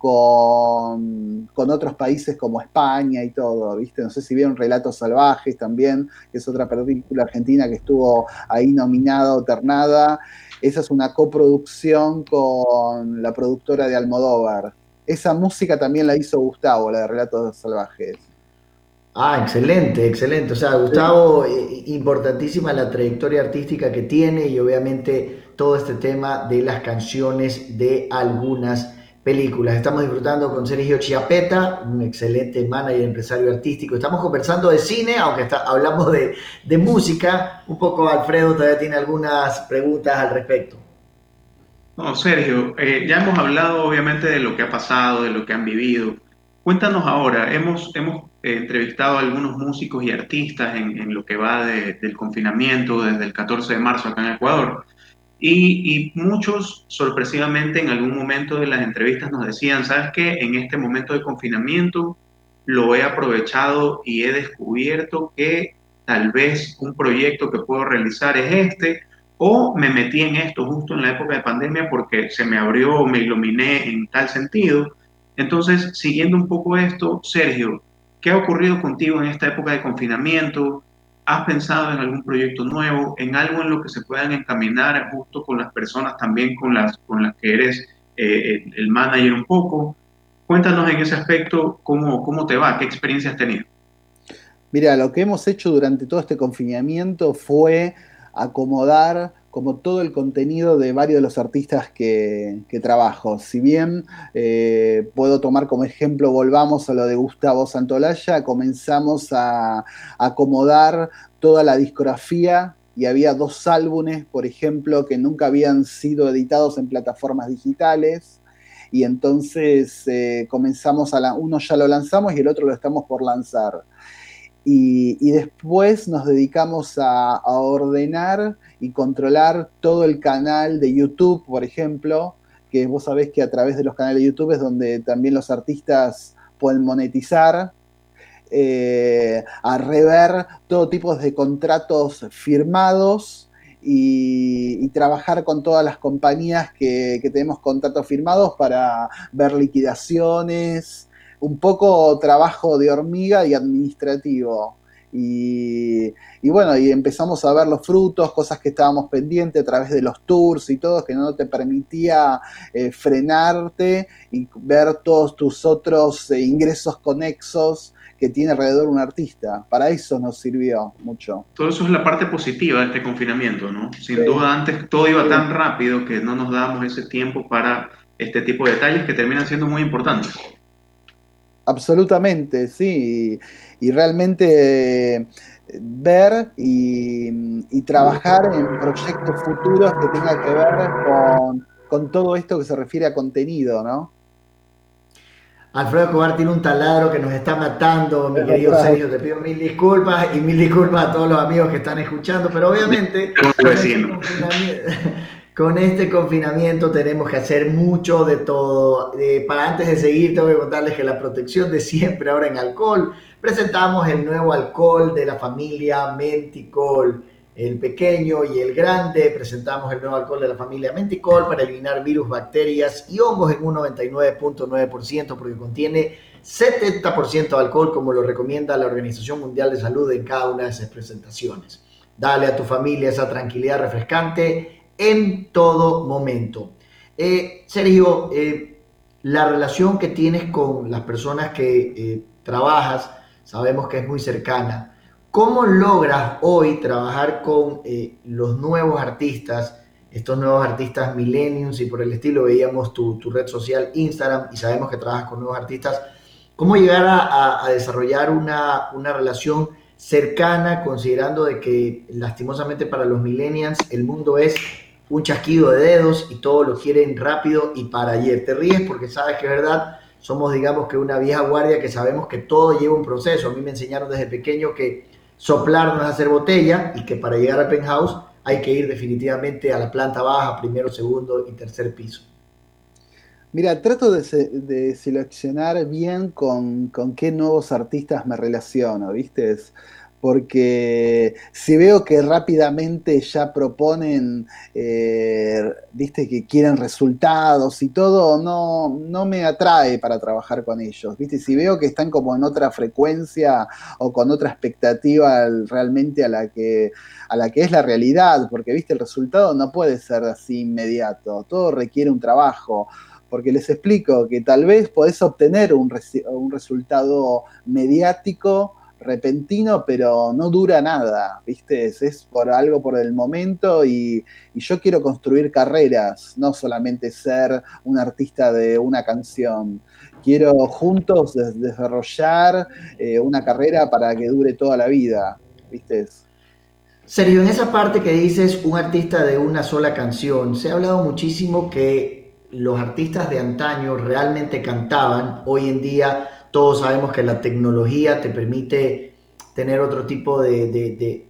con, otros países como España y todo, ¿viste? No sé si vieron Relatos Salvajes también, que es otra película argentina que estuvo ahí nominada o ternada. Esa es una coproducción con la productora de Almodóvar. Esa música también la hizo Gustavo, la de Relatos Salvajes. Ah, excelente, excelente. O sea, Gustavo, importantísima la trayectoria artística que tiene y obviamente todo este tema de las canciones de algunas películas. Estamos disfrutando con Sergio Chiapeta, un excelente manager, empresario artístico. Estamos conversando de cine, aunque está, hablamos de, música. Un poco Alfredo todavía tiene algunas preguntas al respecto. No, Sergio, eh, ya hemos hablado obviamente de lo que ha pasado, de lo que han vivido. Cuéntanos ahora, hemos, hemos eh, entrevistado a algunos músicos y artistas en, lo que va del confinamiento desde el 14 de marzo acá en Ecuador. Y, muchos, sorpresivamente, en algún momento de las entrevistas nos decían, ¿sabes qué? En este momento de confinamiento lo he aprovechado y he descubierto que tal vez un proyecto que puedo realizar es este, o me metí en esto justo en la época de pandemia porque se me abrió, me iluminé en tal sentido. Entonces, siguiendo un poco esto, Sergio, ¿qué ha ocurrido contigo en esta época de confinamiento? ¿Has pensado en algún proyecto nuevo, en algo en lo que se puedan encaminar justo con las personas también con las, con las que eres eh, el manager un poco? Cuéntanos en ese aspecto cómo, cómo te va, qué experiencia has tenido. Mira, lo que hemos hecho durante todo este confinamiento fue acomodar como todo el contenido de varios de los artistas que, trabajo. Si bien eh, puedo tomar como ejemplo, volvamos a lo de Gustavo Santolaya, comenzamos a, acomodar toda la discografía y había dos álbumes, por ejemplo, que nunca habían sido editados en plataformas digitales. Y entonces eh, comenzamos a la, uno ya lo lanzamos y el otro lo estamos por lanzar. Y, después nos dedicamos a, ordenar y controlar todo el canal de YouTube, por ejemplo, que vos sabés que a través de los canales de YouTube es donde también los artistas pueden monetizar, eh, a rever todo tipo de contratos firmados y, trabajar con todas las compañías que, que tenemos contratos firmados para ver liquidaciones, un poco trabajo de hormiga y administrativo. Y, bueno, y empezamos a ver los frutos, cosas que estábamos pendientes a través de los tours y todo, que no te permitía eh, frenarte y ver todos tus otros eh, ingresos conexos que tiene alrededor un artista. Para eso nos sirvió mucho. Todo eso es la parte positiva de este confinamiento, ¿no? Sin duda antes todo iba tan rápido que no nos dábamos ese tiempo para este tipo de detalles que terminan siendo muy importantes. Absolutamente, sí. Y, realmente eh, ver y, trabajar en proyectos futuros que tengan que ver con, con todo esto que se refiere a contenido, ¿no? Alfredo Cobar tiene un taladro que nos está matando, mi querido Sergio. Te pido mil disculpas y mil disculpas a todos los amigos que están escuchando, pero obviamente con este, confinamiento, tenemos que hacer mucho de todo. para antes de seguir, tengo que contarles que la protección de siempre ahora en alcohol, presentamos el nuevo alcohol de la familia Menticol el pequeño y el grande. Presentamos el nuevo alcohol de la familia Menticol para eliminar virus, bacterias y hongos en un 99.9% porque contiene 70% de alcohol como lo recomienda la Organización Mundial de Salud en cada una de sus presentaciones. Dale a tu familia esa tranquilidad refrescante en todo momento. Eh, Sergio, eh, la relación que tienes con las personas que eh, trabajas, sabemos que es muy cercana. ¿Cómo logras hoy trabajar con los nuevos artistas, estos nuevos artistas millennials y por el estilo? Veíamos tu, red social Instagram y sabemos que trabajas con nuevos artistas. ¿Cómo llegar a, desarrollar una, una, relación cercana considerando de que lastimosamente para los millennials el mundo es un chasquido de dedos y todo lo quieren rápido y para ayer? Te ríes porque sabes que es verdad somos, digamos, que una vieja guardia que sabemos que todo lleva un proceso. A mí me enseñaron desde pequeño que soplar no es hacer botella y que para llegar al penthouse hay que ir definitivamente a la planta baja, primero, segundo y tercer piso. Mira, trato de, seleccionar bien con, con, qué nuevos artistas me relaciono, ¿viste? Porque si veo que rápidamente ya proponen, eh, viste, que quieren resultados y todo, no, no me atrae para trabajar con ellos, viste, si veo que están como en otra frecuencia o con otra expectativa realmente a la que, a la que es la realidad, porque, viste, el resultado no puede ser así inmediato, todo requiere un trabajo porque les explico que tal vez podés obtener un, un resultado mediático, repentino, pero no dura nada, ¿viste? Es, por algo por el momento y, yo quiero construir carreras, no solamente ser un artista de una canción. Quiero juntos desarrollar eh, una carrera para que dure toda la vida, ¿viste? Sergio, en esa parte que dices un artista de una sola canción, se ha hablado muchísimo que los artistas de antaño realmente cantaban, hoy en día todos sabemos que la tecnología te permite tener otro tipo de,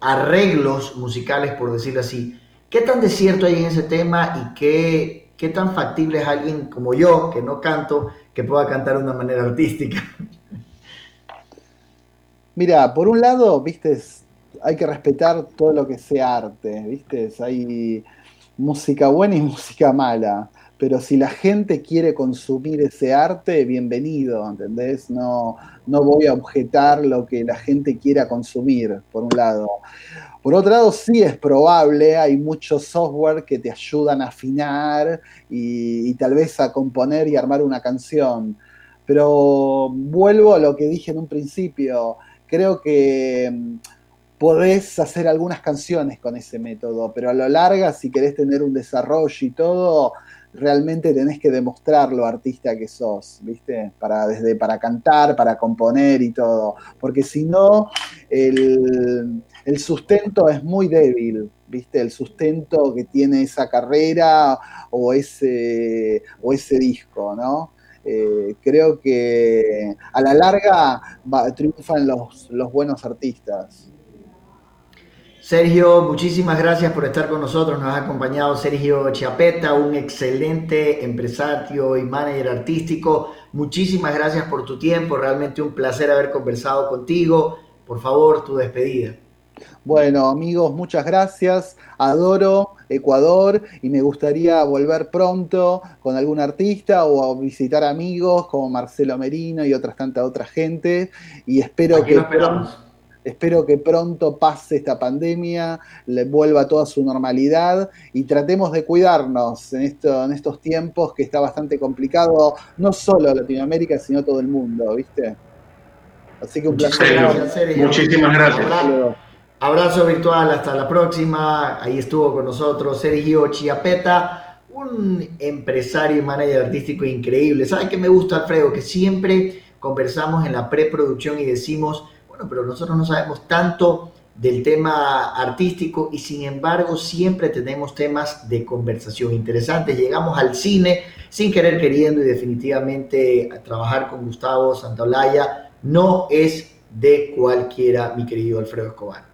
arreglos musicales, por decirlo así. ¿Qué tan desierto hay en ese tema y qué, qué tan factible es alguien como yo, que no canto, que pueda cantar de una manera artística? Mira, por un lado, viste, hay que respetar todo lo que sea arte, viste, hay música buena y música mala pero si la gente quiere consumir ese arte, bienvenido, ¿entendés? No, no voy a objetar lo que la gente quiera consumir, por un lado. Por otro lado, sí es probable, hay mucho software que te ayudan a afinar y, y tal vez a componer y armar una canción. Pero vuelvo a lo que dije en un principio, creo que mm, podés hacer algunas canciones con ese método, pero a lo largo, si querés tener un desarrollo y todo, realmente tenés que demostrar lo artista que sos, ¿viste? Para, desde para cantar, para componer y todo. Porque si no, el, sustento es muy débil, ¿viste? El sustento que tiene esa carrera o ese, o ese disco, ¿no? Eh, creo que a la larga triunfan los, los buenos artistas. Sergio, muchísimas gracias por estar con nosotros. Nos ha acompañado Sergio Chiapeta, un excelente empresario y manager artístico. Muchísimas gracias por tu tiempo. Realmente un placer haber conversado contigo. Por favor, tu despedida. Bueno, amigos, muchas gracias. Adoro Ecuador y me gustaría volver pronto con algún artista o visitar amigos como Marcelo Merino y otras tantas otras gente. Y espero que espero que pronto pase esta pandemia, le vuelva a toda su normalidad y tratemos de cuidarnos en, esto, en estos tiempos que está bastante complicado, no solo Latinoamérica, sino todo el mundo, ¿viste? Así que un placer. Muchísimas gracias. Abrazo virtual, hasta la próxima. Ahí estuvo con nosotros Sergio Chiapeta, un empresario y manager artístico increíble. ¿Sabe qué me gusta, Alfredo? Que siempre conversamos en la preproducción y decimos, bueno, pero nosotros no sabemos tanto del tema artístico y sin embargo siempre tenemos temas de conversación interesantes. Llegamos al cine sin querer queriendo y definitivamente trabajar con Gustavo Santaolalla no es de cualquiera, mi querido Alfredo Escobar.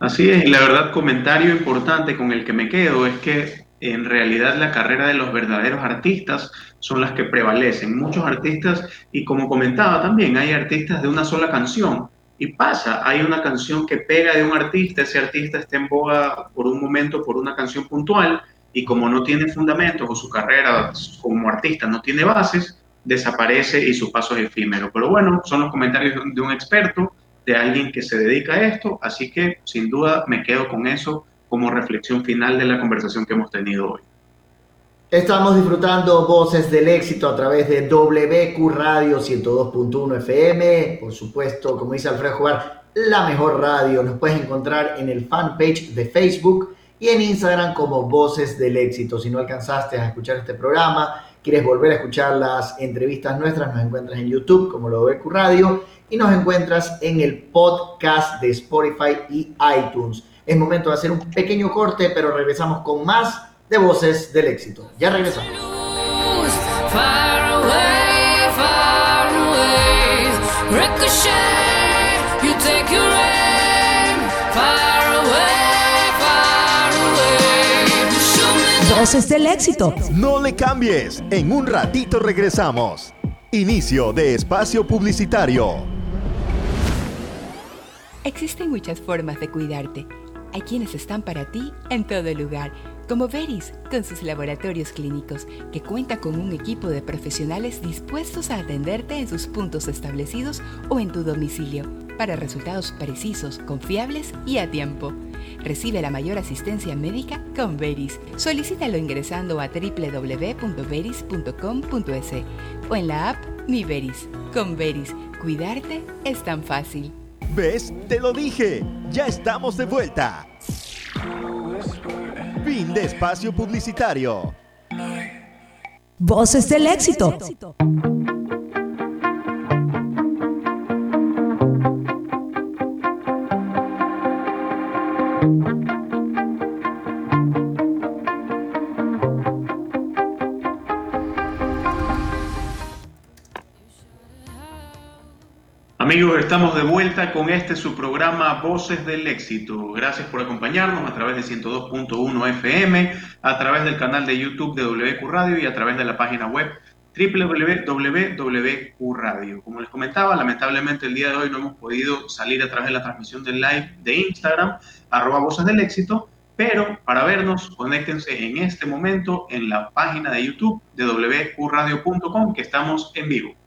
Así es, y la verdad comentario importante con el que me quedo es que en realidad la carrera de los verdaderos artistas son las que prevalecen. Muchos artistas, y como comentaba también, hay artistas de una sola canción. Y pasa, hay una canción que pega de un artista, ese artista está en boga por un momento, por una canción puntual, y como no tiene fundamentos o su carrera como artista no tiene bases, desaparece y su paso es efímero. Pero bueno, son los comentarios de un experto de alguien que se dedica a esto, así que sin duda me quedo con eso como reflexión final de la conversación que hemos tenido hoy. Estamos disfrutando Voces del Éxito a través de WQ Radio 102.1 FM, por supuesto, como dice Alfredo Jugar, la mejor radio. Nos puedes encontrar en el fanpage de Facebook y en Instagram como Voces del Éxito. Si no alcanzaste a escuchar este programa, quieres volver a escuchar las entrevistas nuestras, nos encuentras en YouTube como WQ Radio y nos encuentras en el podcast de Spotify y iTunes. Es momento de hacer un pequeño corte, pero regresamos con más de Voces del Éxito. Ya regresamos. Voces del éxito. No le cambies. En un ratito regresamos. Inicio de espacio publicitario. Existen muchas formas de cuidarte. Hay quienes están para ti en todo lugar, como Veris, con sus laboratorios clínicos, que cuenta con un equipo de profesionales dispuestos a atenderte en sus puntos establecidos o en tu domicilio, para resultados precisos, confiables y a tiempo. Recibe la mayor asistencia médica con Veris. Solicítalo ingresando a www.veris.com.es o en la app Mi Veris. Con Veris, cuidarte es tan fácil. ¿Ves? Te lo dije. Ya estamos de vuelta. Fin de espacio publicitario. Voces del éxito. Amigos, estamos de vuelta con este su programa Voces del Éxito. Gracias por acompañarnos a través de 102.1 FM, a través del canal de YouTube de WQ Radio y a través de la página web www.wqradio. Como les comentaba, lamentablemente el día de hoy no hemos podido salir a través de la transmisión del live de Instagram, arroba Voces del Éxito, pero para vernos, conéctense en este momento en la página de YouTube de wqradio.com que estamos en vivo.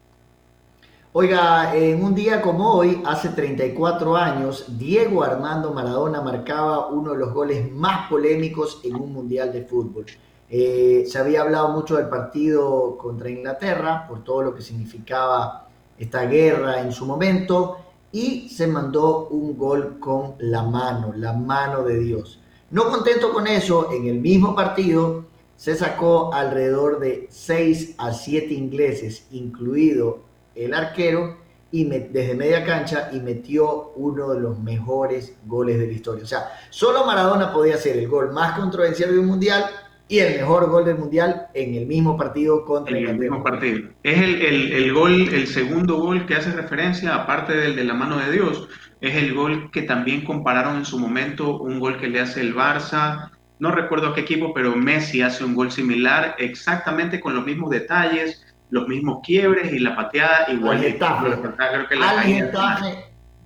Oiga, en un día como hoy, hace 34 años, Diego Armando Maradona marcaba uno de los goles más polémicos en un mundial de fútbol. Eh, se había hablado mucho del partido contra Inglaterra por todo lo que significaba esta guerra en su momento y se mandó un gol con la mano, la mano de Dios. No contento con eso, en el mismo partido se sacó alrededor de 6 a 7 ingleses, incluido el arquero y desde media cancha y metió uno de los mejores goles de la historia. O sea, solo Maradona podía hacer el gol más controversial de un mundial y el mejor gol del mundial en el mismo partido contra el mismo partido. Es el, gol, el segundo gol que hace referencia, aparte del de la mano de Dios, es el gol que también compararon en su momento, un gol que le hace el Barça, no recuerdo a qué equipo, pero Messi hace un gol similar, exactamente con los mismos detalles, los mismos quiebres y la pateada igual. Creo que la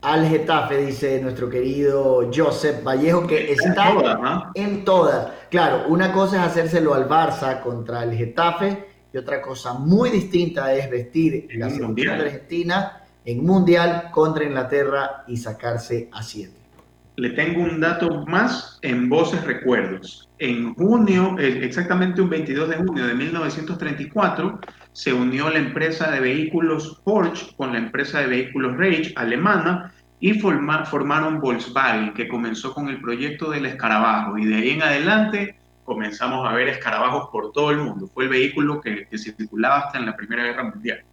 al Getafe, dice nuestro querido Joseph Vallejo, que está en todas. Claro, una cosa es hacérselo al Barça contra el Getafe y otra cosa muy distinta es vestir la selección de Argentina en Mundial contra Inglaterra y sacarse a siete. Le tengo un dato más en Voces Recuerdos. En junio, exactamente un 22 de junio de 1934, se unió la empresa de vehículos Porsche con la empresa de vehículos Rage alemana y formaron Volkswagen, que comenzó con el proyecto del escarabajo. Y de ahí en adelante comenzamos a ver escarabajos por todo el mundo. Fue el vehículo que, circulaba hasta en la Primera Guerra Mundial.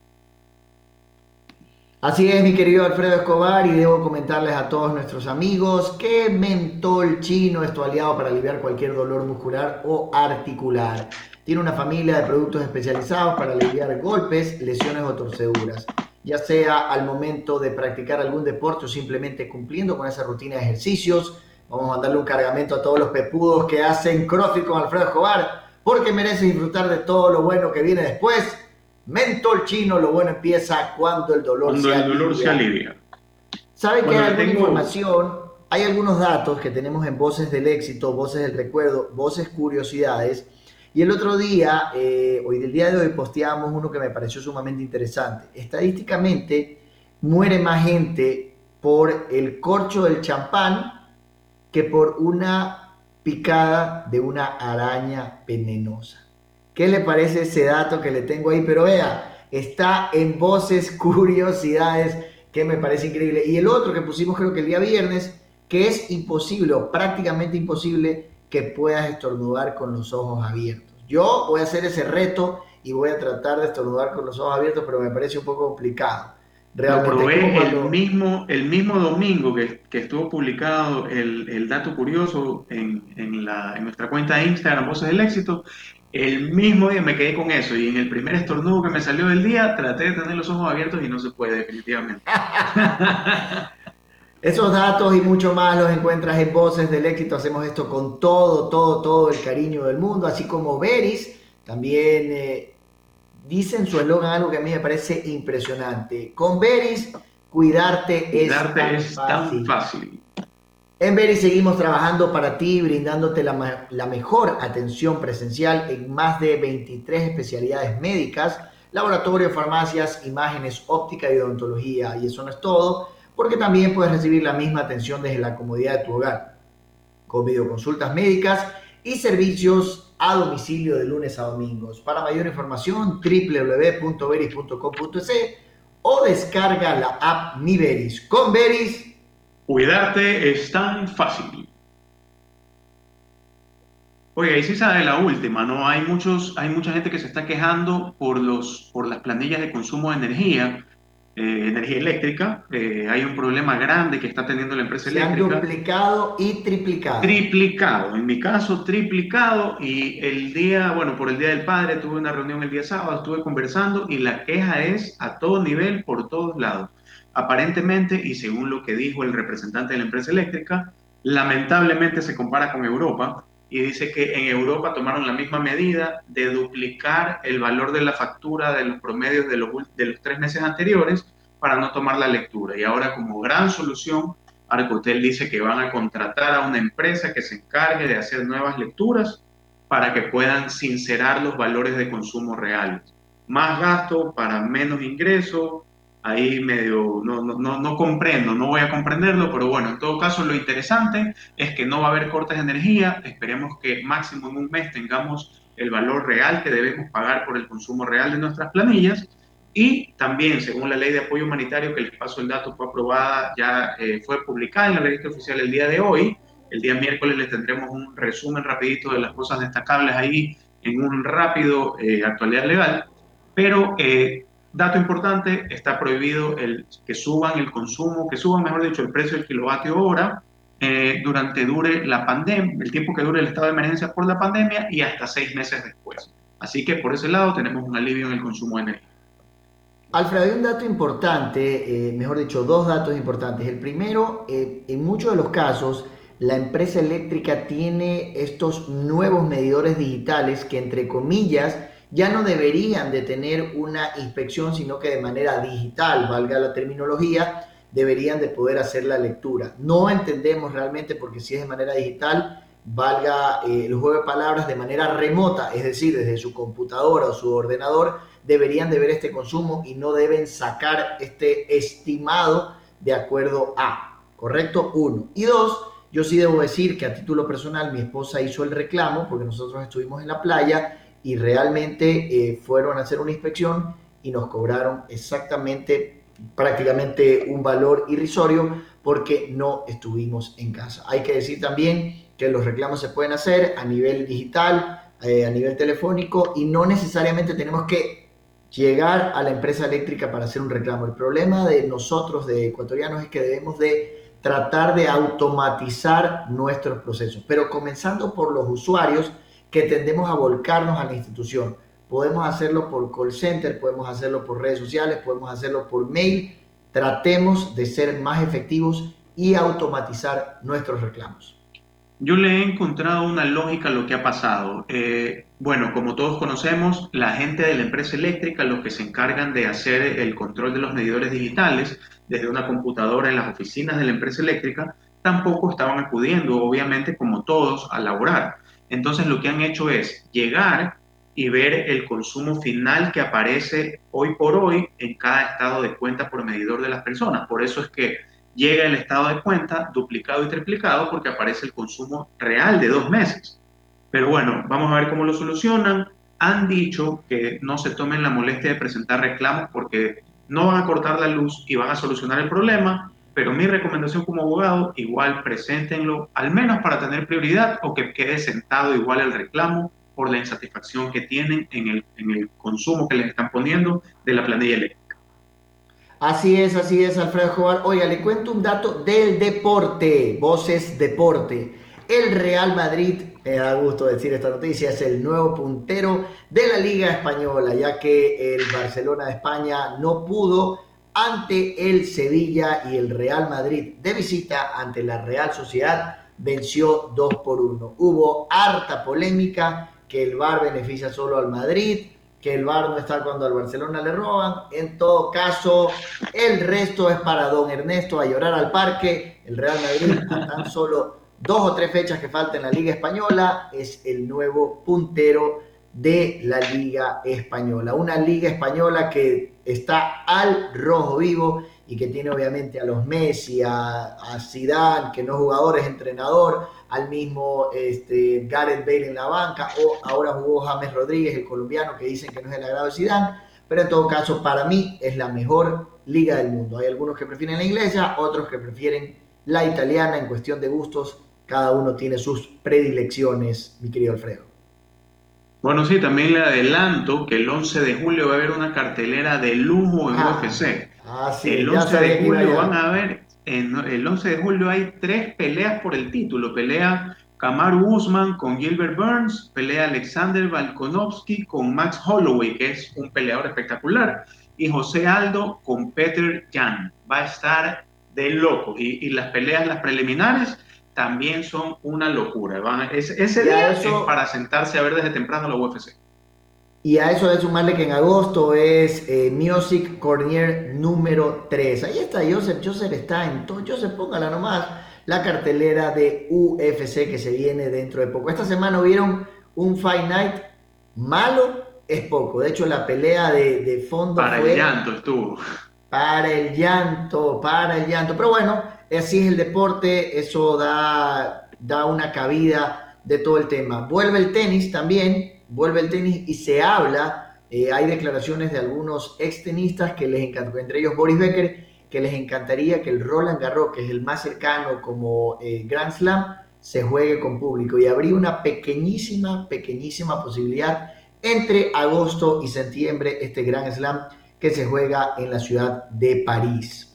Así es, mi querido Alfredo Escobar, y debo comentarles a todos nuestros amigos que Mentol Chino es aliado para aliviar cualquier dolor muscular o articular. Tiene una familia de productos especializados para aliviar golpes, lesiones o torceduras, ya sea al momento de practicar algún deporte o simplemente cumpliendo con esa rutina de ejercicios. Vamos a mandarle un cargamento a todos los pepudos que hacen crossfit con Alfredo Escobar, porque merece disfrutar de todo lo bueno que viene después. Mentol chino, lo bueno empieza cuando el dolor, se, el dolor se alivia. ¿Sabe que hay alguna información? Hay algunos datos que tenemos en Voces del Éxito, Voces del Recuerdo, Voces Curiosidades y el otro día, eh, hoy del día de hoy, posteamos uno que me pareció sumamente interesante. Estadísticamente, muere más gente por el corcho del champán que por una picada de una araña venenosa. ¿Qué le parece ese dato que le tengo ahí? Pero vea, está en voces, curiosidades, que me parece increíble. Y el otro que pusimos creo que el día viernes, que es imposible o prácticamente imposible que puedas estornudar con los ojos abiertos. Yo voy a hacer ese reto y voy a tratar de estornudar con los ojos abiertos, pero me parece un poco complicado. Realmente, Lo probé el, mismo, el mismo domingo que, que estuvo publicado el, el, dato curioso en, en, la, en nuestra cuenta de Instagram, Voces del Éxito. El mismo día me quedé con eso y en el primer estornudo que me salió del día traté de tener los ojos abiertos y no se puede definitivamente. Esos datos y mucho más los encuentras en Voces del Éxito. Hacemos esto con todo, todo, todo el cariño del mundo, así como Veris también eh, dice en su eslogan algo que a mí me parece impresionante. Con Veris, cuidarte, es, tan, fácil. En Veris seguimos trabajando para ti, brindándote la, la mejor atención presencial en más de 23 especialidades médicas, laboratorio, farmacias, imágenes, óptica y odontología. Y eso no es todo porque también puedes recibir la misma atención desde la comodidad de tu hogar, con videoconsultas médicas y servicios a domicilio de lunes a domingos. Para mayor información, www.veris.com.es o descarga la app Mi Veris. Con Veris, cuidarte es tan fácil. Oye, y si sabe la última, ¿no? Hay muchos, hay mucha gente que se está quejando por los, por las planillas de consumo de energía eh, energía eléctrica. Eh, hay un problema grande que está teniendo la empresa Se eléctrica. Han duplicado y triplicado. Triplicado, en mi caso triplicado y el día, bueno, por el Día del Padre tuve una reunión el día sábado, estuve conversando y la queja es a todo nivel, por todos lados. Aparentemente, y según lo que dijo el representante de la empresa eléctrica, lamentablemente se compara con Europa, y dice que en Europa tomaron la misma medida de duplicar el valor de la factura de los promedios de los, tres meses anteriores para no tomar la lectura. Y ahora como gran solución, Arcotel dice que van a contratar a una empresa que se encargue de hacer nuevas lecturas para que puedan sincerar los valores de consumo reales. Más gasto para menos ingreso, ahí medio no, no, no, comprendo, no voy a comprenderlo, pero bueno, en todo caso lo interesante es que no va a haber cortes de energía, esperemos que máximo en un mes tengamos el valor real que debemos pagar por el consumo real de nuestras planillas. Y también según la ley de apoyo humanitario que les paso el dato fue aprobada, ya eh, fue publicada en la revista oficial el día de hoy, el día miércoles les tendremos un resumen rapidito de las cosas destacables ahí en un rápido eh, actualidad legal, pero eh, Dato importante, está prohibido el, que suban el consumo, que suban, mejor dicho, el precio del kilovatio hora eh, durante dure la pandemia, el tiempo que dure el estado de emergencia por la pandemia y hasta seis meses después. Así que por ese lado tenemos un alivio en el consumo de energía. Alfredo, hay un dato importante, eh, mejor dicho, dos datos importantes. El primero, eh, en muchos de los casos, la empresa eléctrica tiene estos nuevos medidores digitales que, entre comillas, ya no deberían de tener una inspección, sino que de manera digital, valga la terminología, deberían de poder hacer la lectura. No entendemos realmente porque si es de manera digital, valga eh, el juego de palabras de manera remota, es decir, desde su computadora o su ordenador, deberían de ver este consumo y no deben sacar este estimado de acuerdo a, ¿correcto? Uno. Y dos, yo sí debo decir que a título personal mi esposa hizo el reclamo porque nosotros estuvimos en la playa y realmente eh, fueron a hacer una inspección y nos cobraron exactamente prácticamente un valor irrisorio porque no estuvimos en casa. Hay que decir también que los reclamos se pueden hacer a nivel digital, eh, a nivel telefónico y no necesariamente tenemos que llegar a la empresa eléctrica para hacer un reclamo. El problema de nosotros, de ecuatorianos, es que debemos de tratar de automatizar nuestros procesos, pero comenzando por los usuarios que tendemos a volcarnos a la institución. Podemos hacerlo por call center, podemos hacerlo por redes sociales, podemos hacerlo por mail. Tratemos de ser más efectivos y automatizar nuestros reclamos. Yo le he encontrado una lógica a lo que ha pasado. Eh, bueno, como todos conocemos, la gente de la empresa eléctrica, los que se encargan de hacer el control de los medidores digitales desde una computadora en las oficinas de la empresa eléctrica, tampoco estaban acudiendo, obviamente, como todos, a laborar. Entonces, lo que han hecho es llegar y ver el consumo final que aparece hoy por hoy en cada estado de cuenta por medidor de las personas. Por eso es que llega el estado de cuenta duplicado y triplicado porque aparece el consumo real de dos meses. Pero bueno, vamos a ver cómo lo solucionan. Han dicho que no se tomen la molestia de presentar reclamos porque no van a cortar la luz y van a solucionar el problema, pero mi recomendación como abogado, igual preséntenlo, al menos para tener prioridad o que quede sentado igual el reclamo por la insatisfacción que tienen en el, en el consumo que les están poniendo de la planilla eléctrica. Así es, así es, Alfredo Jovar. Oiga, le cuento un dato del deporte, Voces Deporte. El Real Madrid, me da gusto decir esta noticia, es el nuevo puntero de la Liga Española, ya que el Barcelona de España no pudo ante el Sevilla y el Real Madrid de visita ante la Real Sociedad venció 2 por 1. Hubo harta polémica que el VAR beneficia solo al Madrid, que el VAR no está cuando al Barcelona le roban. En todo caso, el resto es para don Ernesto a llorar al parque. El Real Madrid, a tan solo dos o tres fechas que faltan en la Liga Española, es el nuevo puntero de la Liga Española. Una Liga Española que está al rojo vivo y que tiene obviamente a los Messi, a, a Zidane, que no es jugador, es entrenador, al mismo este, Gareth Bale en la banca, o ahora jugó James Rodríguez, el colombiano, que dicen que no es el agrado de Zidane, pero en todo caso, para mí es la mejor liga del mundo. Hay algunos que prefieren la inglesa, otros que prefieren la italiana en cuestión de gustos. Cada uno tiene sus predilecciones, mi querido Alfredo. Bueno, sí, también le adelanto que el 11 de julio va a haber una cartelera de lujo en ah, UFC. Ah, sí, el 11 de julio van a ver el 11 de julio hay tres peleas por el título. Pelea Kamaru Usman con Gilbert Burns, pelea Alexander Volkanovski con Max Holloway, que es un peleador espectacular, y José Aldo con Peter Jan. Va a estar de loco. Y, las peleas, las preliminares, también son una locura. ese día es para sentarse a ver desde temprano la UFC. Y a eso de sumarle que en agosto es eh, Music Cornier número 3. Ahí está Joseph. Joseph está en todo. Joseph, póngala nomás. La cartelera de UFC que se viene dentro de poco. Esta semana hubieron un Fight Night malo, es poco. De hecho, la pelea de, fondo. Para el llanto estuvo. Para el llanto, para el llanto. Pero bueno, así es el deporte. Eso da, da una cabida de todo el tema. Vuelve el tenis también vuelve el tenis y se habla, eh, hay declaraciones de algunos extenistas que les encantó, entre ellos Boris Becker, que les encantaría que el Roland Garros, que es el más cercano como eh, Grand Slam, se juegue con público y habría una pequeñísima, pequeñísima posibilidad entre agosto y septiembre este Grand Slam que se juega en la ciudad de París.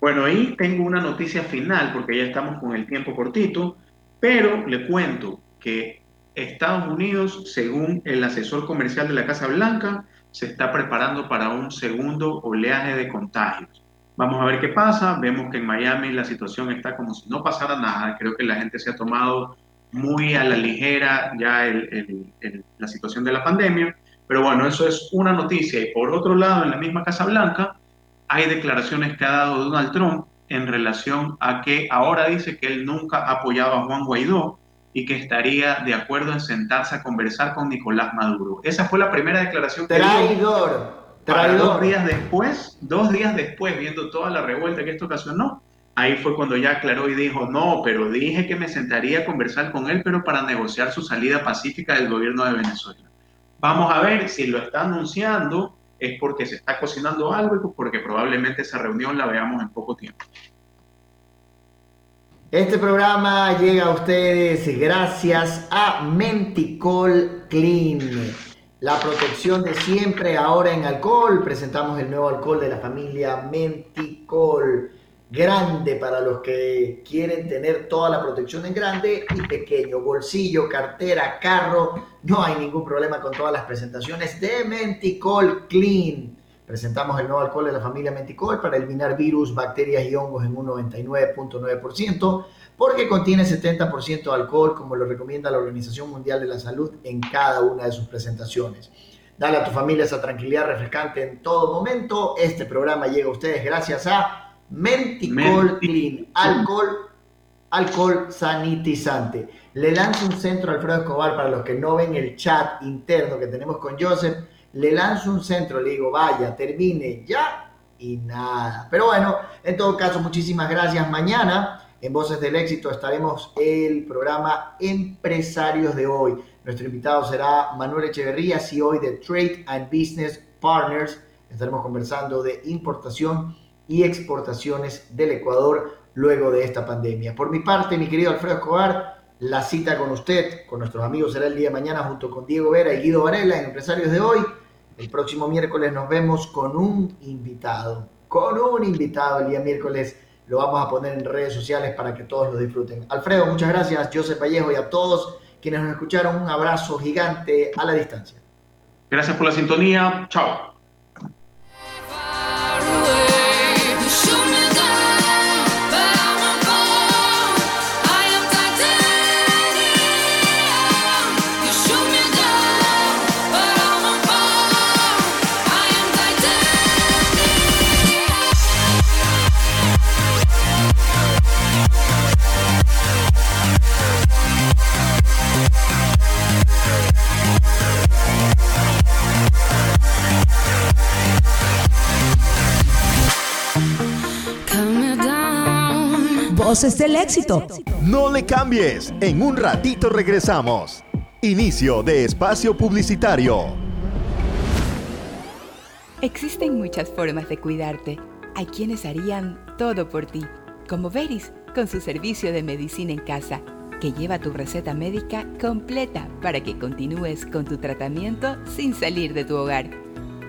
Bueno, ahí tengo una noticia final porque ya estamos con el tiempo cortito, pero le cuento que Estados Unidos, según el asesor comercial de la Casa Blanca, se está preparando para un segundo oleaje de contagios. Vamos a ver qué pasa. Vemos que en Miami la situación está como si no pasara nada. Creo que la gente se ha tomado muy a la ligera ya la situación de la pandemia. Pero bueno, eso es una noticia. Y por otro lado, en la misma Casa Blanca, hay declaraciones que ha dado Donald Trump en relación a que ahora dice que él nunca ha apoyado a Juan Guaidó y que estaría de acuerdo en sentarse a conversar con Nicolás Maduro. Esa fue la primera declaración que traidor, traidor. dos días después, dos días después, viendo toda la revuelta que esto ocasionó, ahí fue cuando ya aclaró y dijo, no, pero dije que me sentaría a conversar con él, pero para negociar su salida pacífica del gobierno de Venezuela. Vamos a ver si lo está anunciando es porque se está cocinando algo y porque probablemente esa reunión la veamos en poco tiempo. Este programa llega a ustedes gracias a Menticol Clean. La protección de siempre ahora en alcohol. Presentamos el nuevo alcohol de la familia Menticol. Grande para los que quieren tener toda la protección en grande y pequeño. Bolsillo, cartera, carro. No hay ningún problema con todas las presentaciones de Menticol Clean. Presentamos el nuevo alcohol de la familia Menticol para eliminar virus, bacterias y hongos en un 99.9%, porque contiene 70% de alcohol, como lo recomienda la Organización Mundial de la Salud en cada una de sus presentaciones. Dale a tu familia esa tranquilidad refrescante en todo momento. Este programa llega a ustedes gracias a Menticol Clean, alcohol, alcohol sanitizante. Le lanzo un centro a Alfredo Escobar para los que no ven el chat interno que tenemos con Joseph le lanzo un centro, le digo, vaya, termine ya y nada. Pero bueno, en todo caso, muchísimas gracias. Mañana en Voces del Éxito estaremos el programa Empresarios de hoy. Nuestro invitado será Manuel Echeverría, CEO de Trade and Business Partners. Estaremos conversando de importación y exportaciones del Ecuador luego de esta pandemia. Por mi parte, mi querido Alfredo Escobar, la cita con usted, con nuestros amigos, será el día de mañana junto con Diego Vera y Guido Varela en Empresarios de hoy. El próximo miércoles nos vemos con un invitado, con un invitado el día miércoles. Lo vamos a poner en redes sociales para que todos lo disfruten. Alfredo, muchas gracias. José Vallejo y a todos quienes nos escucharon, un abrazo gigante a la distancia. Gracias por la sintonía. Chao. Voces del éxito. No le cambies, en un ratito regresamos. Inicio de espacio publicitario. Existen muchas formas de cuidarte. Hay quienes harían todo por ti, como Veris con su servicio de medicina en casa, que lleva tu receta médica completa para que continúes con tu tratamiento sin salir de tu hogar.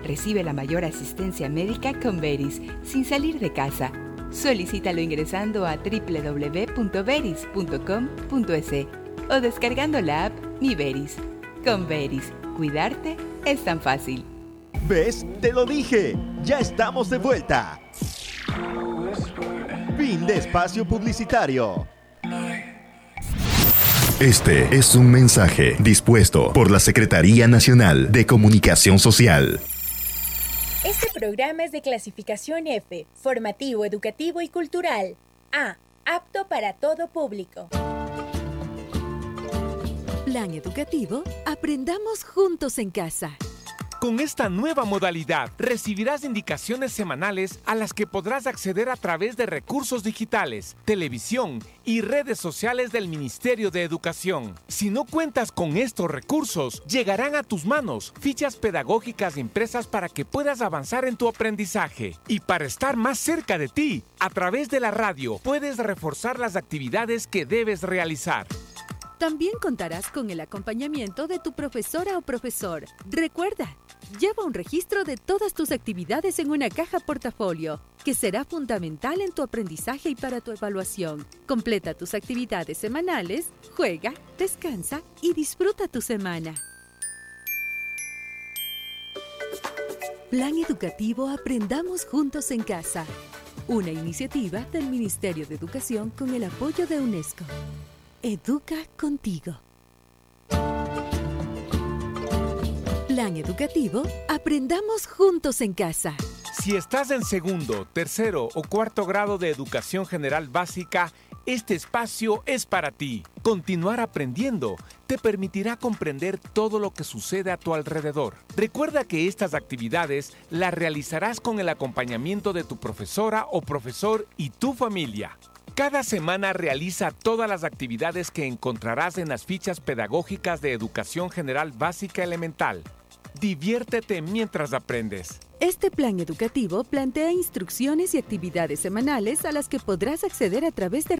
Recibe la mayor asistencia médica con Veris sin salir de casa Solicítalo ingresando a www.veris.com.es o descargando la app Mi Veris. Con Veris, cuidarte es tan fácil. ¿Ves? Te lo dije. Ya estamos de vuelta. Fin de espacio publicitario. Este es un mensaje dispuesto por la Secretaría Nacional de Comunicación Social. Este programa es de clasificación F, formativo, educativo y cultural. A, apto para todo público. Plan educativo, aprendamos juntos en casa. Con esta nueva modalidad recibirás indicaciones semanales a las que podrás acceder a través de recursos digitales, televisión y redes sociales del Ministerio de Educación. Si no cuentas con estos recursos, llegarán a tus manos fichas pedagógicas impresas para que puedas avanzar en tu aprendizaje. Y para estar más cerca de ti, a través de la radio puedes reforzar las actividades que debes realizar. También contarás con el acompañamiento de tu profesora o profesor. Recuerda, lleva un registro de todas tus actividades en una caja portafolio, que será fundamental en tu aprendizaje y para tu evaluación. Completa tus actividades semanales, juega, descansa y disfruta tu semana. Plan Educativo Aprendamos Juntos en Casa. Una iniciativa del Ministerio de Educación con el apoyo de UNESCO. Educa contigo. Plan educativo, aprendamos juntos en casa. Si estás en segundo, tercero o cuarto grado de educación general básica, este espacio es para ti. Continuar aprendiendo te permitirá comprender todo lo que sucede a tu alrededor. Recuerda que estas actividades las realizarás con el acompañamiento de tu profesora o profesor y tu familia. Cada semana realiza todas las actividades que encontrarás en las fichas pedagógicas de Educación General Básica Elemental. Diviértete mientras aprendes. Este plan educativo plantea instrucciones y actividades semanales a las que podrás acceder a través de